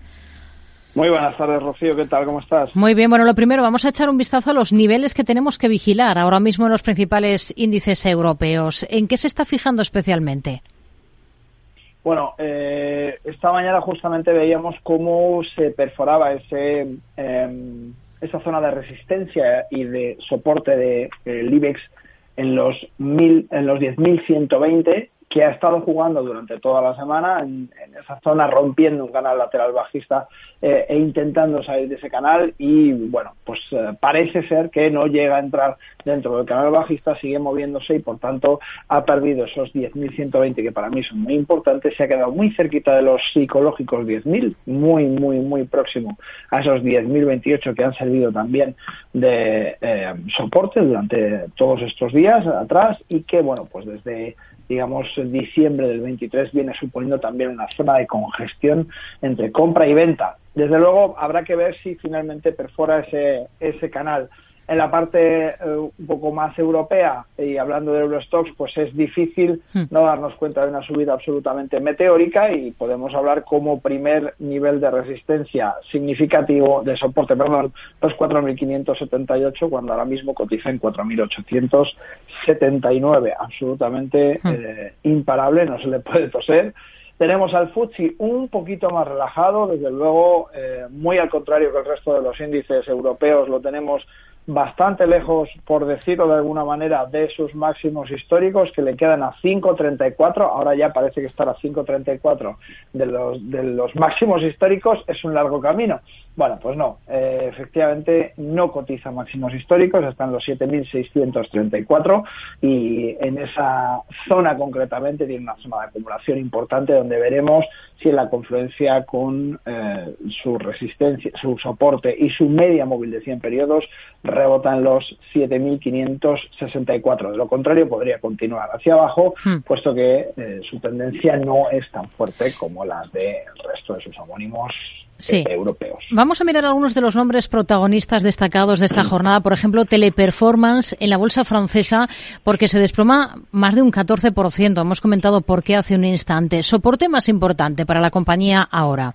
J: Muy buenas tardes, Rocío. ¿Qué tal? ¿Cómo estás?
B: Muy bien. Bueno, lo primero, vamos a echar un vistazo a los niveles que tenemos que vigilar ahora mismo en los principales índices europeos. ¿En qué se está fijando especialmente?
J: Bueno, eh, esta mañana justamente veíamos cómo se perforaba ese em, esa zona de resistencia y de soporte del de, IBEX en los, mil, en los 10.120, que ha estado jugando durante toda la semana en, esa zona, rompiendo un canal lateral bajista eh, e intentando salir de ese canal. Y bueno, pues eh, parece ser que no llega a entrar dentro del canal bajista, sigue moviéndose y por tanto ha perdido esos 10.120 que para mí son muy importantes, se ha quedado muy cerquita de los psicológicos 10.000, muy, muy, muy próximo a esos 10.028 que han servido también de eh, soporte durante todos estos días atrás y que bueno, pues desde digamos, diciembre del 23 viene suponiendo también una zona de congestión entre compra y venta. Desde luego habrá que ver si finalmente perfora ese, ese canal en la parte eh, un poco más europea y hablando de Eurostox, pues es difícil hmm. no darnos cuenta de una subida absolutamente meteórica y podemos hablar como primer nivel de resistencia significativo de soporte, perdón, los 4.578 cuando ahora mismo cotiza en 4.879, absolutamente hmm. eh, imparable, no se le puede toser. Tenemos al FTSE un poquito más relajado, desde luego, eh, muy al contrario que el resto de los índices europeos, lo tenemos bastante lejos, por decirlo de alguna manera, de sus máximos históricos, que le quedan a 5.34, ahora ya parece que estar a 5.34 de los, de los máximos históricos es un largo camino. Bueno, pues no, eh, efectivamente no cotiza máximos históricos, están los 7.634 y en esa zona concretamente tiene una zona de acumulación importante donde veremos si en la confluencia con eh, su resistencia, su soporte y su media móvil de 100 periodos rebotan los 7.564. De lo contrario, podría continuar hacia abajo, hmm. puesto que eh, su tendencia no es tan fuerte como la del resto de sus homónimos europeos.
B: Vamos a mirar algunos de los nombres protagonistas destacados de esta jornada. Por ejemplo, Teleperformance en la bolsa francesa, porque se desploma más de un 14%. Hemos comentado por qué hace un instante. Soporte más importante para la compañía ahora.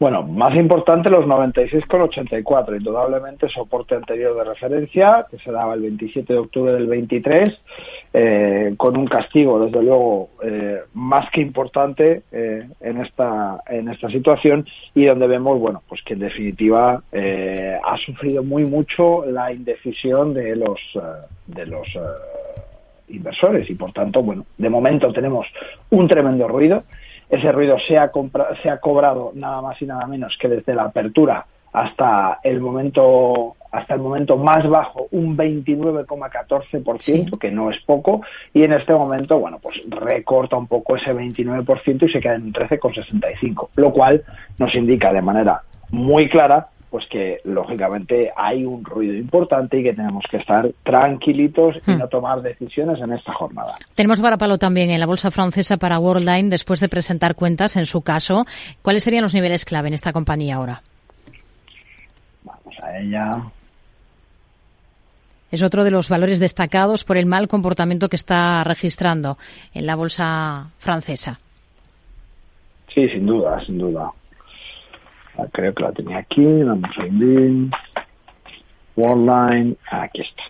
J: Bueno, más importante los 96,84, indudablemente soporte anterior de referencia, que se daba el 27 de octubre del 23, eh, con un castigo, desde luego, eh, más que importante eh, en, esta, en esta situación y donde vemos, bueno, pues que en definitiva ha sufrido muy mucho la indecisión de los, de los inversores y, por tanto, bueno, de momento tenemos un tremendo ruido ese ruido se ha, se ha cobrado nada más y nada menos que desde la apertura hasta el momento hasta el momento más bajo un 29,14%, que no es poco, y en este momento, bueno, pues recorta un poco ese 29% y se queda en un 13,65, lo cual nos indica de manera muy clara pues que lógicamente hay un ruido importante y que tenemos que estar tranquilitos y hmm. no tomar decisiones en esta jornada.
B: Tenemos varapalo también en la bolsa francesa para Worldline después de presentar cuentas en su caso. ¿Cuáles serían los niveles clave en esta compañía ahora?
J: Vamos a ella.
B: Es otro de los valores destacados por el mal comportamiento que está registrando en la bolsa francesa.
J: Sí, sin duda, sin duda. Ah, creo que la tenía aquí, vamos a ir. Worldline, aquí está.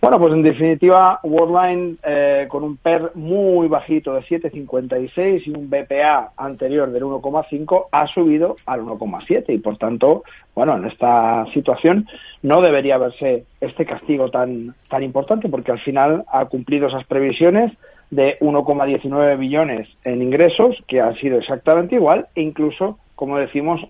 J: Bueno, pues en definitiva, Worldline eh, con un PER muy bajito de 7,56 y un BPA anterior del 1,5 ha subido al 1,7 y por tanto, bueno, en esta situación no debería verse este castigo tan, tan importante porque al final ha cumplido esas previsiones de 1,19 billones en ingresos, que ha sido exactamente igual, e incluso como decimos,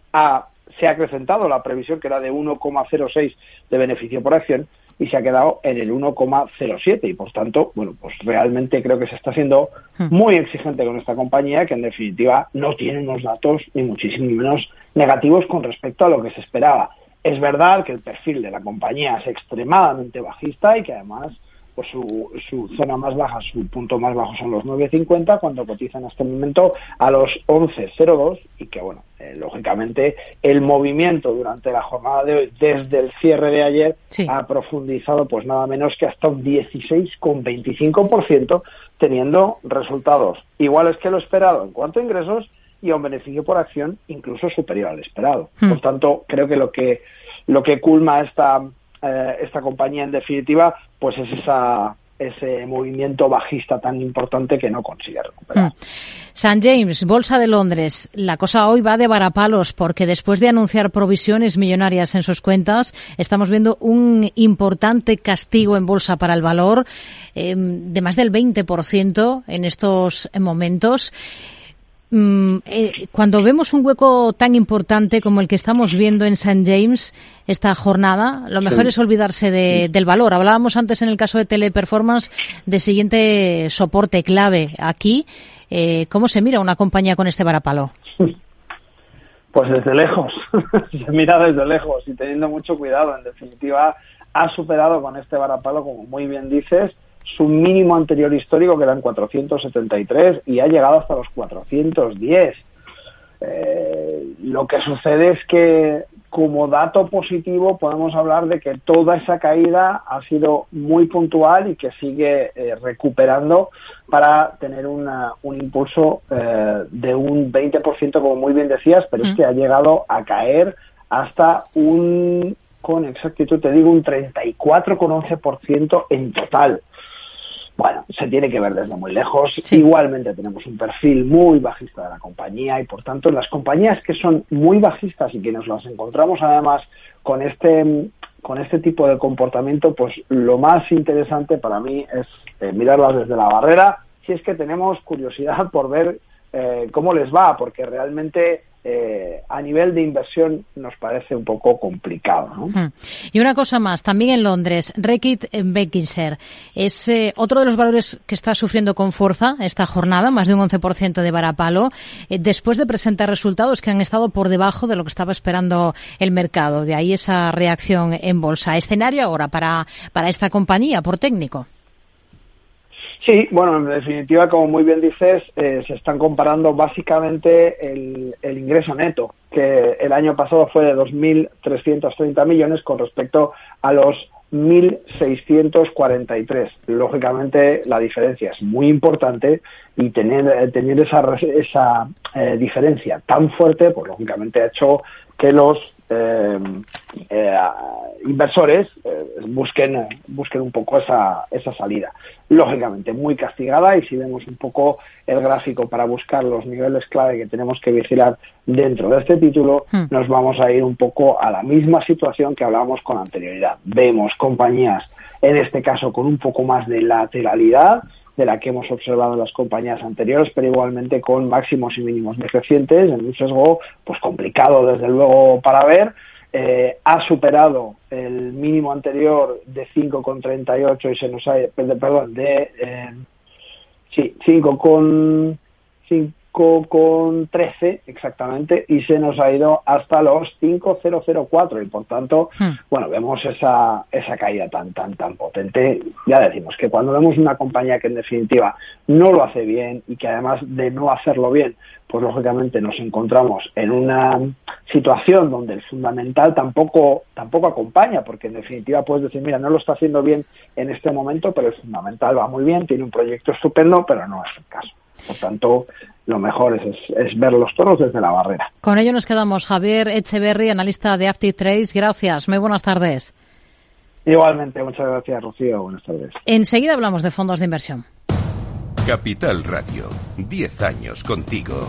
J: se ha acrecentado la previsión que era de 1,06 de beneficio por acción y se ha quedado en el 1,07 y por tanto, bueno, pues realmente creo que se está siendo hmm. muy exigente con esta compañía que en definitiva no tiene unos datos ni muchísimo menos negativos con respecto a lo que se esperaba. Es verdad que el perfil de la compañía es extremadamente bajista y que además pues su, su zona más baja, su punto más bajo son los 9.50 cuando cotizan en este momento a los 11.02 y que bueno, eh, lógicamente el movimiento durante la jornada de hoy desde el cierre de ayer ha profundizado pues nada menos que hasta un 16,25% teniendo resultados iguales que lo esperado en cuanto a ingresos y a un beneficio por acción incluso superior al esperado. Hmm. Por tanto, creo que lo que lo que culma esta eh, esta compañía en definitiva pues es esa ese movimiento bajista tan importante que no consigue recuperar.
B: St. James, Bolsa de Londres. La cosa hoy va de varapalos porque después de anunciar provisiones millonarias en sus cuentas, estamos viendo un importante castigo en bolsa para el valor eh, de más del 20% en estos momentos. Mm, eh, cuando vemos un hueco tan importante como el que estamos viendo en St. James esta jornada, lo mejor es olvidarse del valor. Hablábamos antes en el caso de Teleperformance de siguiente soporte clave. Aquí, eh, ¿cómo se mira una compañía con este varapalo?
J: Pues desde lejos, se mira desde lejos y teniendo mucho cuidado. En definitiva, ha superado con este varapalo, como muy bien dices, su mínimo anterior histórico, que eran 473, y ha llegado hasta los 410. Eh, lo que sucede es que como dato positivo podemos hablar de que toda esa caída ha sido muy puntual y que sigue eh, recuperando para tener un impulso eh, de un 20%, como muy bien decías, pero es que ha llegado a caer hasta un, con exactitud te digo, un 34,11% en total. Bueno, se tiene que ver desde muy lejos. Igualmente tenemos un perfil muy bajista de la compañía y por tanto las compañías que son muy bajistas y que nos las encontramos además con este con este tipo de comportamiento, pues lo más interesante para mí es eh, mirarlas desde la barrera, si es que tenemos curiosidad por ver eh, cómo les va, porque realmente eh, a nivel de inversión nos parece un poco complicado.
B: Hmm. Y una cosa más, también en Londres, Reckitt Beckinsale es eh, otro de los valores que está sufriendo con fuerza esta jornada, más de un 11% de varapalo, eh, después de presentar resultados que han estado por debajo de lo que estaba esperando el mercado. De ahí esa reacción en bolsa. Escenario ahora para, para esta compañía, por técnico.
J: Sí, bueno, en definitiva, como muy bien dices, eh, se están comparando básicamente el, ingreso neto, que el año pasado fue de 2.330 millones con respecto a los 1.643. Lógicamente, la diferencia es muy importante y tener, eh, tener esa, esa eh, diferencia tan fuerte, pues lógicamente ha hecho que los eh, eh, inversores eh, busquen, busquen un poco esa, esa salida. Lógicamente, muy castigada y si vemos un poco el gráfico para buscar los niveles clave que tenemos que vigilar dentro de este título, hmm. nos vamos a ir un poco a la misma situación que hablábamos con anterioridad. Vemos compañías, en este caso, con un poco más de lateralidad, de la que hemos observado en las compañías anteriores, pero igualmente con máximos y mínimos decrecientes, en un sesgo pues complicado desde luego para ver. Eh, ha superado el mínimo anterior de 5,38 y se nos ha, perdón, de eh, sí, 5 con con 13 exactamente y se nos ha ido hasta los 5.004 y por tanto, hmm. bueno, vemos esa, esa caída tan, tan, tan potente. Ya decimos que cuando vemos una compañía que en definitiva no lo hace bien y que además de no hacerlo bien, pues lógicamente nos encontramos en una situación donde el fundamental tampoco, tampoco acompaña, porque en definitiva puedes decir, mira, no lo está haciendo bien en este momento, pero el fundamental va muy bien, tiene un proyecto estupendo, pero no es el caso. Por tanto, lo mejor es, ver los toros desde la barrera.
B: Con ello nos quedamos. Javier Echeverry, analista de Trades. Gracias. Muy buenas tardes.
J: Igualmente, muchas gracias, Rocío. Buenas tardes.
B: Enseguida hablamos de fondos de inversión.
A: Capital Radio, 10 años contigo.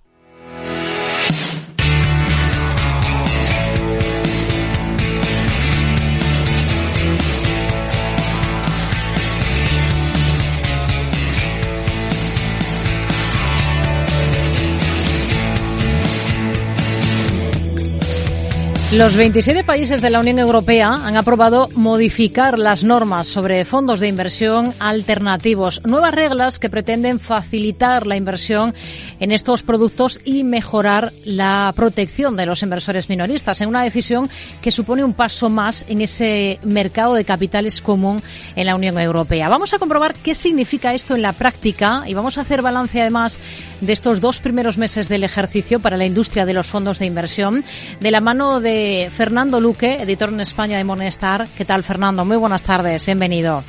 B: Los 27 países de la Unión Europea han aprobado modificar las normas sobre fondos de inversión alternativos, nuevas reglas que pretenden facilitar la inversión en estos productos y mejorar la protección de los inversores minoristas, en una decisión que supone un paso más en ese mercado de capitales común en la Unión Europea. Vamos a comprobar qué significa esto en la práctica y vamos a hacer balance además de estos dos primeros meses del ejercicio para la industria de los fondos de inversión de la mano de Fernando Luque, editor en España de Monestar. ¿Qué tal, Fernando? Muy buenas tardes, bienvenido.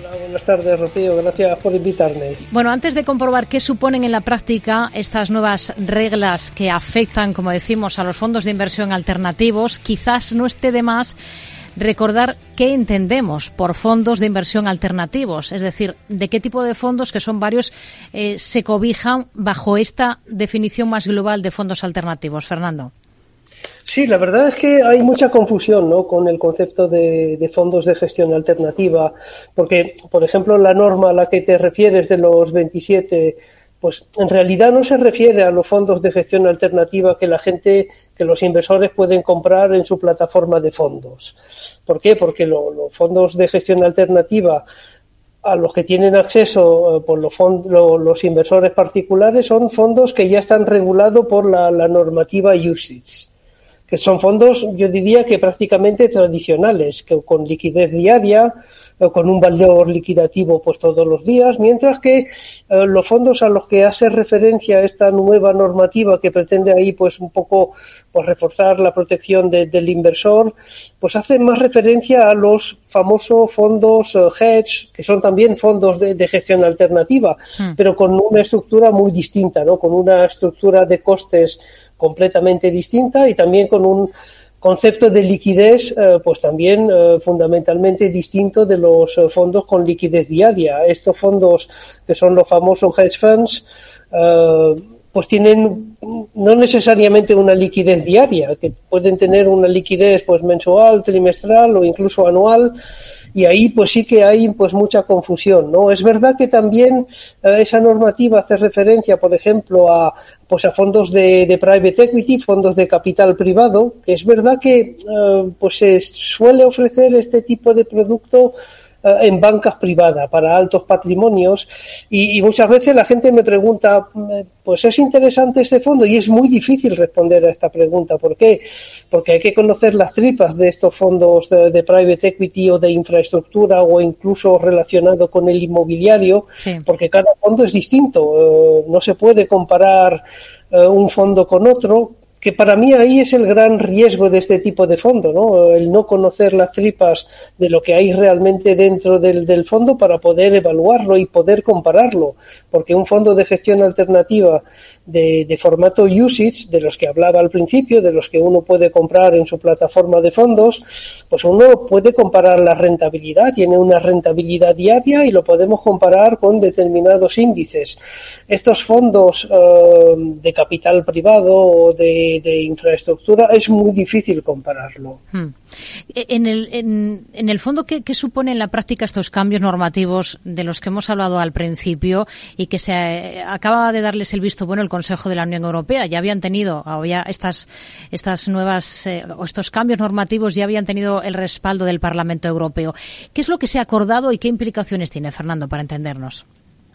K: Hola, buenas tardes, Rocío. Gracias por invitarme.
B: Bueno, antes de comprobar qué suponen en la práctica estas nuevas reglas que afectan, como decimos, a los fondos de inversión alternativos, quizás no esté de más recordar qué entendemos por fondos de inversión alternativos, es decir, de qué tipo de fondos, que son varios, eh, se cobijan bajo esta definición más global de fondos alternativos. Fernando.
K: Sí, la verdad es que hay mucha confusión ¿no? con el concepto de, fondos de gestión alternativa, porque, por ejemplo, la norma a la que te refieres de los 27, pues en realidad no se refiere a los fondos de gestión alternativa que la gente, que los inversores pueden comprar en su plataforma de fondos. ¿Por qué? Porque los fondos de gestión alternativa a los que tienen acceso eh, por los, los inversores particulares son fondos que ya están regulados por la, la normativa USITS que son fondos, yo diría que prácticamente tradicionales, que con liquidez diaria, o con un valor liquidativo pues todos los días, mientras que eh, los fondos a los que hace referencia esta nueva normativa que pretende ahí pues un poco pues reforzar la protección del inversor, pues hacen más referencia a los famosos fondos eh, hedge, que son también fondos de, de gestión alternativa, hmm. pero con una estructura muy distinta, ¿no? Con una estructura de costes completamente distinta y también con un concepto de liquidez eh, pues también eh, fundamentalmente distinto de los eh, fondos con liquidez diaria. Estos fondos que son los famosos hedge funds pues tienen no necesariamente una liquidez diaria, que pueden tener una liquidez pues mensual, trimestral o incluso anual y ahí pues sí que hay pues mucha confusión, ¿no? Es verdad que también eh, esa normativa hace referencia, por ejemplo, a pues a fondos de, private equity, fondos de capital privado, que es verdad que eh, pues se suele ofrecer este tipo de producto en bancas privadas para altos patrimonios y, muchas veces la gente me pregunta, mm, pues es interesante este fondo y es muy difícil responder a esta pregunta. ¿Por qué? Porque hay que conocer las tripas de estos fondos de, private equity o de infraestructura o incluso relacionado con el inmobiliario, porque cada fondo es distinto. Eh, no se puede comparar eh, un fondo con otro que para mí ahí es el gran riesgo de este tipo de fondo, ¿no? El no conocer las tripas de lo que hay realmente dentro del, del fondo para poder evaluarlo y poder compararlo, porque un fondo de gestión alternativa de, formato usage, de los que hablaba al principio, de los que uno puede comprar en su plataforma de fondos, pues uno puede comparar la rentabilidad, tiene una rentabilidad diaria y lo podemos comparar con determinados índices. Estos fondos eh, de capital privado o de, infraestructura es muy difícil compararlo.
B: Hmm. E, en el, en, el fondo, ¿qué, supone en la práctica estos cambios normativos de los que hemos hablado al principio y que se eh, acaba de darles el visto bueno el Consejo de la Unión Europea? Ya habían tenido, ya estas, estas nuevas, eh, estos cambios normativos ya habían tenido el respaldo del Parlamento Europeo. ¿Qué es lo que se ha acordado y qué implicaciones tiene, Fernando, para entendernos?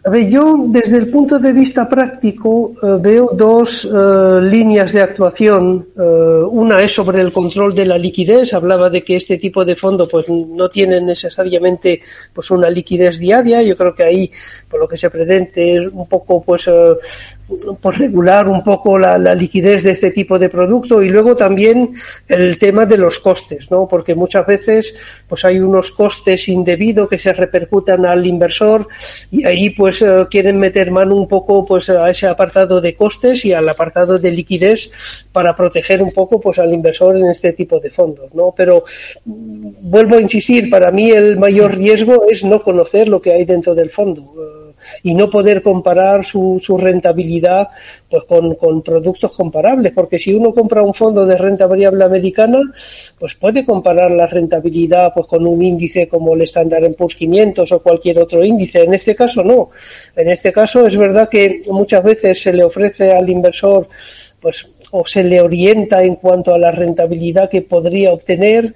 K: A ver, yo desde el punto de vista práctico eh, veo dos eh, líneas de actuación. Eh, una es sobre el control de la liquidez. Hablaba de que este tipo de fondo pues no tiene necesariamente pues una liquidez diaria. Yo creo que ahí por lo que se pretende es un poco pues por regular un poco la, liquidez de este tipo de producto y luego también el tema de los costes, ¿no? Porque muchas veces pues hay unos costes indebidos que se repercutan al inversor y ahí pues eh, quieren meter mano un poco pues a ese apartado de costes y al apartado de liquidez para proteger un poco pues al inversor en este tipo de fondos, ¿no? Pero mm, vuelvo a insistir, para mí el mayor riesgo es no conocer lo que hay dentro del fondo y no poder comparar su, su rentabilidad pues con, con, productos comparables, porque si uno compra un fondo de renta variable americana, pues puede comparar la rentabilidad pues con un índice como el Standard Poor's 500 o cualquier otro índice. En este caso no. En este caso es verdad que muchas veces se le ofrece al inversor pues o se le orienta en cuanto a la rentabilidad que podría obtener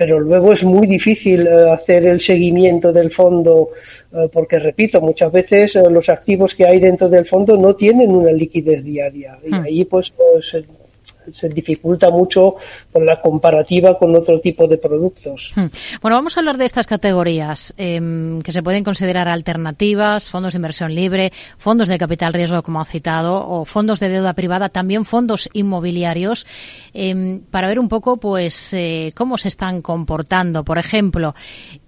K: pero luego es muy difícil eh, hacer el seguimiento del fondo eh, porque, repito, muchas veces eh, los activos que hay dentro del fondo no tienen una liquidez diaria y hmm. ahí pues, pues se dificulta mucho con la comparativa con otro tipo de productos. Hmm.
B: Bueno, vamos a hablar de estas categorías em, que se pueden considerar alternativas, fondos de inversión libre, fondos de capital riesgo, como ha citado, o fondos de deuda privada, también fondos inmobiliarios, em, para ver un poco, pues, eh, cómo se están comportando. Por ejemplo,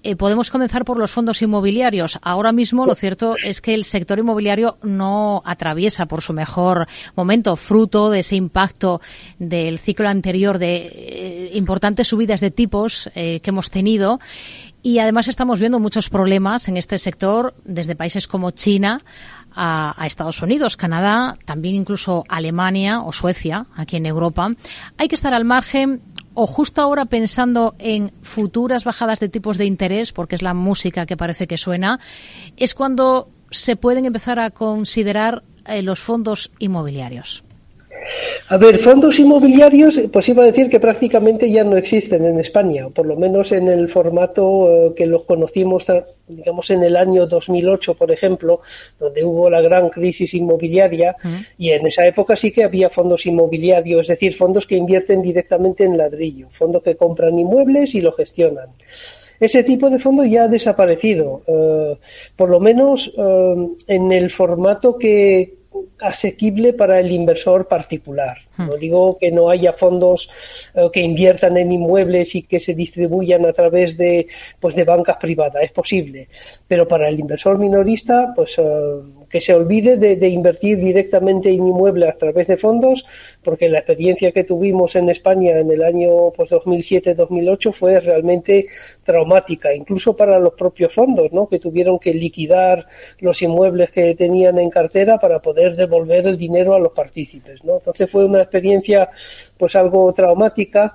B: eh, podemos comenzar por los fondos inmobiliarios. Ahora mismo, lo cierto es que el sector inmobiliario no atraviesa por su mejor momento, fruto de ese impacto del ciclo anterior de eh, importantes subidas de tipos eh, que hemos tenido. Y además estamos viendo muchos problemas en este sector desde países como China a, Estados Unidos, Canadá, también incluso Alemania o Suecia, aquí en Europa. Hay que estar al margen o justo ahora pensando en futuras bajadas de tipos de interés, porque es la música que parece que suena, es cuando se pueden empezar a considerar eh, los fondos inmobiliarios.
K: A ver, fondos inmobiliarios, pues iba a decir que prácticamente ya no existen en España, por lo menos en el formato eh, que los conocimos, digamos, en el año 2008, por ejemplo, donde hubo la gran crisis inmobiliaria, y en esa época sí que había fondos inmobiliarios, es decir, fondos que invierten directamente en ladrillo, fondos que compran inmuebles y lo gestionan. Ese tipo de fondo ya ha desaparecido, eh, por lo menos eh, en el formato que, asequible para el inversor particular. Hmm. No digo que no haya fondos eh, que inviertan en inmuebles y que se distribuyan a través de, pues, de bancas privadas, es posible, pero para el inversor minorista, pues eh, que se olvide de, invertir directamente en inmuebles a través de fondos, porque la experiencia que tuvimos en España en el año pues, 2007-2008 fue realmente traumática, incluso para los propios fondos, ¿no? que tuvieron que liquidar los inmuebles que tenían en cartera para poder devolver el dinero a los partícipes. ¿no? Entonces fue una experiencia pues algo traumática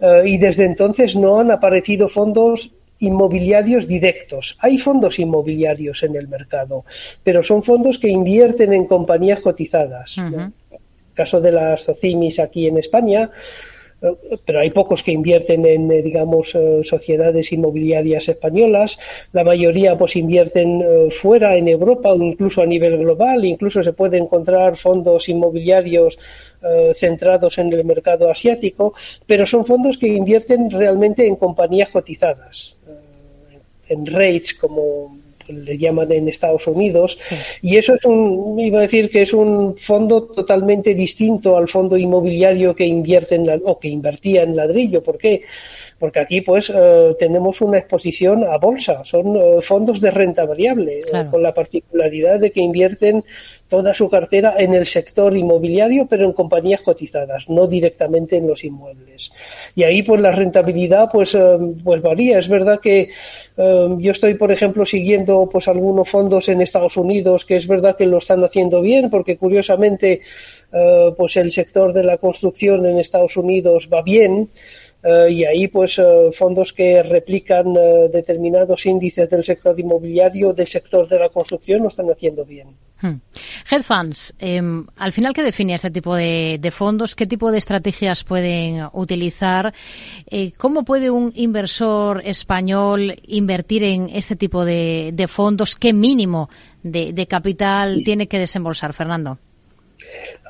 K: eh, y desde entonces no han aparecido fondos inmobiliarios directos. Hay fondos inmobiliarios en el mercado, pero son fondos que invierten en compañías cotizadas. En el caso de las CIMIS aquí en España, pero hay pocos que invierten en, eh, digamos, eh, sociedades inmobiliarias españolas. La mayoría, pues, invierten fuera, en Europa o incluso a nivel global. Incluso se puede encontrar fondos inmobiliarios centrados en el mercado asiático, pero son fondos que invierten realmente en compañías cotizadas, en rates como le llaman en Estados Unidos. Y eso es un, iba a decir que es un fondo totalmente distinto al fondo inmobiliario que invierte en la, o que invertía en ladrillo. ¿Por qué? Porque aquí pues eh, tenemos una exposición a bolsa, son eh, fondos de renta variable, eh, con la particularidad de que invierten toda su cartera en el sector inmobiliario, pero en compañías cotizadas, no directamente en los inmuebles. Y ahí, pues, la rentabilidad, pues, eh, pues varía. Es verdad que yo estoy, por ejemplo, siguiendo, pues, algunos fondos en Estados Unidos que es verdad que lo están haciendo bien, porque curiosamente, pues, el sector de la construcción en Estados Unidos va bien. Eh, y ahí pues eh, fondos que replican eh, determinados índices del sector inmobiliario, del sector de la construcción, lo están haciendo bien.
B: Hmm. Head funds, em, al final, ¿qué define este tipo de, fondos? ¿Qué tipo de estrategias pueden utilizar? ¿Cómo puede un inversor español invertir en este tipo de, fondos? ¿Qué mínimo de capital tiene que desembolsar, Fernando?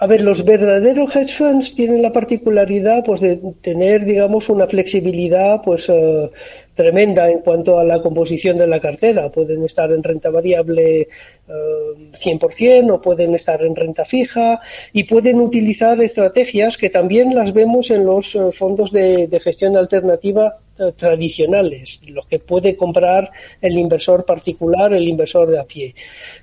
K: A ver, los verdaderos hedge funds tienen la particularidad pues de tener, digamos, una flexibilidad pues eh, tremenda en cuanto a la composición de la cartera. Pueden estar en renta variable 100% eh, o pueden estar en renta fija y pueden utilizar estrategias que también las vemos en los eh, fondos de, gestión alternativa tradicionales, los que puede comprar el inversor particular, el inversor de a pie.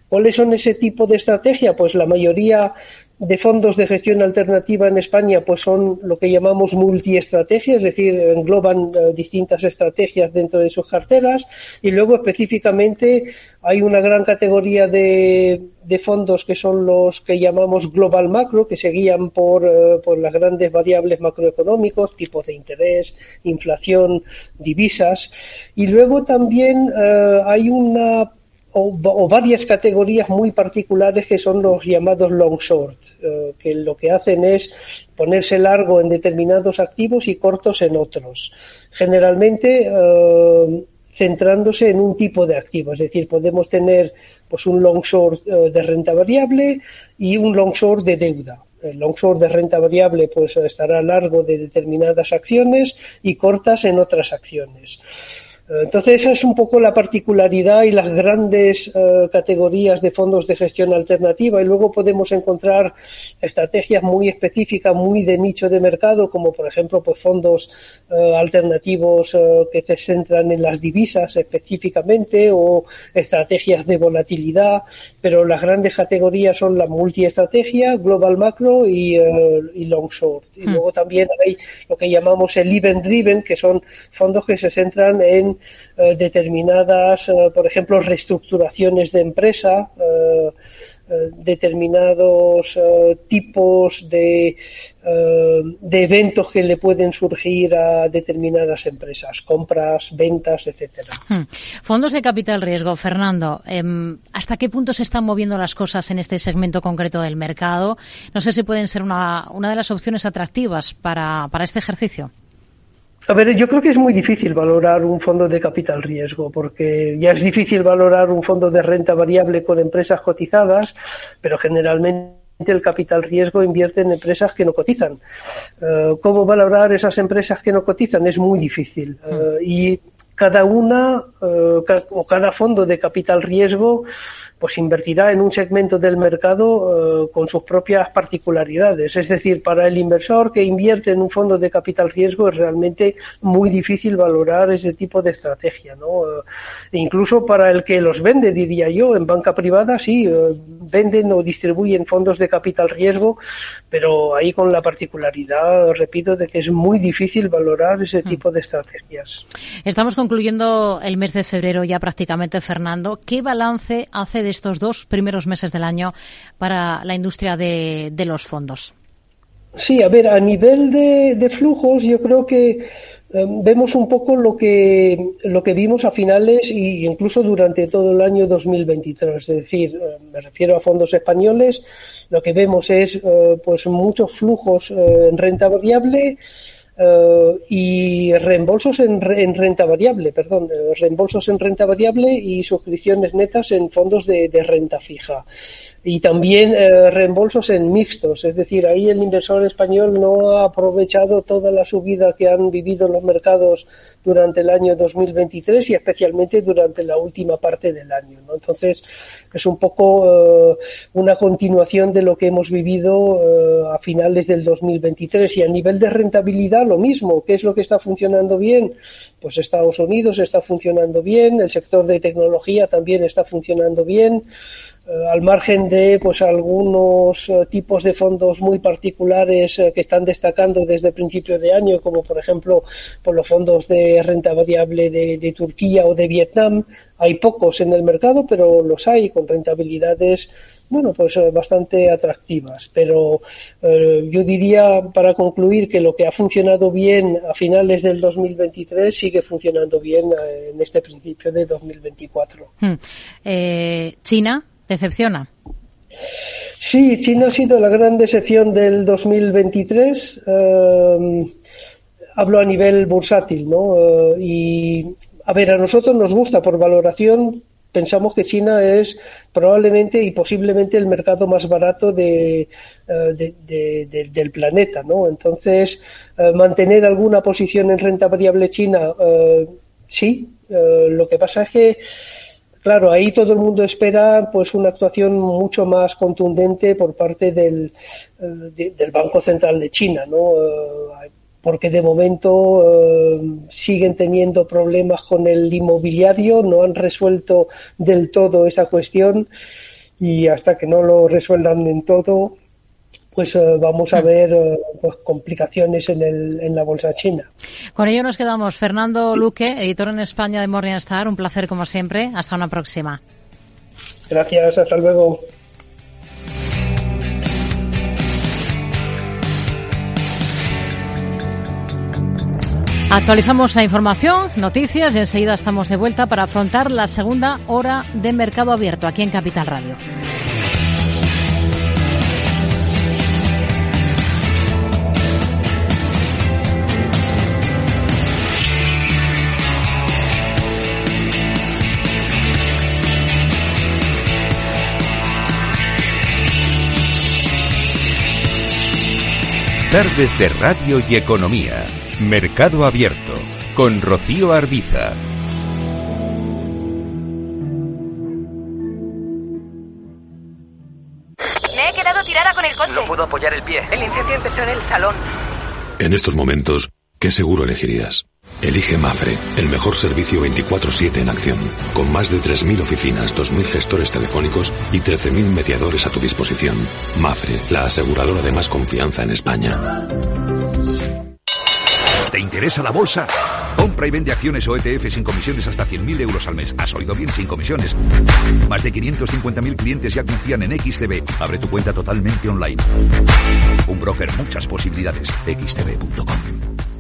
K: ¿Cuáles son ese tipo de estrategia? Pues la mayoría de fondos de gestión alternativa en España pues son lo que llamamos multiestrategias, es decir, engloban eh, distintas estrategias dentro de sus carteras. Y luego específicamente hay una gran categoría de, de fondos que son los que llamamos global macro, que se guían por, eh, por las grandes variables macroeconómicos, tipos de interés, inflación, divisas. Y luego también eh, hay una o, varias categorías muy particulares que son los llamados long short, eh, que lo que hacen es ponerse largo en determinados activos y cortos en otros. Generalmente eh, centrándose en un tipo de activo, es decir, podemos tener pues un long short de renta variable y un long short de deuda. El long short de renta variable pues estará largo de determinadas acciones y cortas en otras acciones. Entonces, esa es un poco la particularidad y las grandes eh, categorías de fondos de gestión alternativa. Y luego podemos encontrar estrategias muy específicas, muy de nicho de mercado, como por ejemplo pues, fondos eh, alternativos eh, que se centran en las divisas específicamente o estrategias de volatilidad. Pero las grandes categorías son la multiestrategia, global macro y, y long short. Y hmm. luego también hay lo que llamamos el event driven, que son fondos que se centran en eh, determinadas, eh, por ejemplo, reestructuraciones de empresa, eh, determinados tipos de, de eventos que le pueden surgir a determinadas empresas, compras, ventas, etcétera.
B: Hmm. Fondos de capital riesgo, Fernando, em, ¿hasta qué punto se están moviendo las cosas en este segmento concreto del mercado? No sé si pueden ser una, una de las opciones atractivas para, para este ejercicio.
K: A ver, yo creo que es muy difícil valorar un fondo de capital riesgo, porque ya es difícil valorar un fondo de renta variable con empresas cotizadas, pero generalmente el capital riesgo invierte en empresas que no cotizan. Eh, ¿Cómo valorar esas empresas que no cotizan? Es muy difícil. Eh, y cada una eh, o cada fondo de capital riesgo pues invertirá en un segmento del mercado eh, con sus propias particularidades. Es decir, para el inversor que invierte en un fondo de capital riesgo es realmente muy difícil valorar ese tipo de estrategia. ¿no? Eh, incluso para el que los vende, diría yo, en banca privada, sí, eh, venden o distribuyen fondos de capital riesgo, pero ahí con la particularidad, repito, de que es muy difícil valorar ese mm. tipo de estrategias.
B: Estamos concluyendo el mes de febrero ya prácticamente, Fernando. ¿Qué balance hace de estos dos primeros meses del año para la industria de, los fondos?
K: Sí, a ver, a nivel de, flujos, yo creo que em, vemos un poco lo que lo que vimos a finales e incluso durante todo el año 2023. Es decir, em, me refiero a fondos españoles, lo que vemos es eh, pues muchos flujos eh, en renta variable eh, y reembolsos en, renta variable, perdón, eh, reembolsos en renta variable y suscripciones netas en fondos de renta fija y también eh, reembolsos en mixtos, es decir, ahí el inversor español no ha aprovechado toda la subida que han vivido los mercados durante el año 2023 y especialmente durante la última parte del año. ¿no? Entonces, es un poco eh, una continuación de lo que hemos vivido eh, a finales del 2023 y a nivel de rentabilidad lo mismo. ¿Qué es lo que está funcionando bien? Pues Estados Unidos está funcionando bien, el sector de tecnología también está funcionando bien. Eh, al margen de pues algunos eh, tipos de fondos muy particulares eh, que están destacando desde principio de año, como por ejemplo por los fondos de renta variable de, Turquía o de Vietnam. Hay pocos en el mercado, pero los hay con rentabilidades bueno, pues bastante atractivas. Pero yo diría, para concluir, que lo que ha funcionado bien a finales del 2023 sigue funcionando bien en este principio de 2024. Hmm.
B: China ¿Decepciona?
K: Sí, China ha sido la gran decepción del 2023. Eh, hablo a nivel bursátil, ¿no? Eh, y, a ver, a nosotros nos gusta por valoración. Pensamos que China es probablemente y posiblemente el mercado más barato de, eh, del planeta, ¿no? Entonces, mantener alguna posición en renta variable china, sí. lo que pasa es que Claro, ahí todo el mundo espera pues una actuación mucho más contundente por parte del, eh, Banco Central de China, ¿no? Eh, porque de momento eh, siguen teniendo problemas con el inmobiliario, no han resuelto del todo esa cuestión y hasta que no lo resuelvan en todo, pues eh, vamos a mm. ver eh, pues, complicaciones en, el, en la bolsa china.
B: Con ello nos quedamos. Fernando Luque, editor en España de Morningstar. Un placer como siempre. Hasta una próxima.
K: Gracias. Hasta luego.
B: Actualizamos la información, noticias y enseguida estamos de vuelta para afrontar la segunda hora de mercado abierto aquí en Capital Radio.
A: Tardes de Radio y Economía. Mercado Abierto. Con Rocío Arbiza.
L: Me he quedado tirada con el coche.
M: No puedo apoyar el pie.
L: El incendio empezó en el salón.
N: En estos momentos, ¿qué seguro elegirías? Elige Mafre, el mejor servicio 24/7 en acción, con más de 3.000 oficinas, 2.000 gestores telefónicos y 13.000 mediadores a tu disposición. Mafre, la aseguradora de más confianza en España.
O: ¿Te interesa la bolsa? Compra y vende acciones o ETF sin comisiones hasta 100.000 euros al mes. ¿Has oído bien? Sin comisiones. Más de 550.000 clientes ya confían en XTB. Abre tu cuenta totalmente online. Un broker, muchas posibilidades. xtb.com.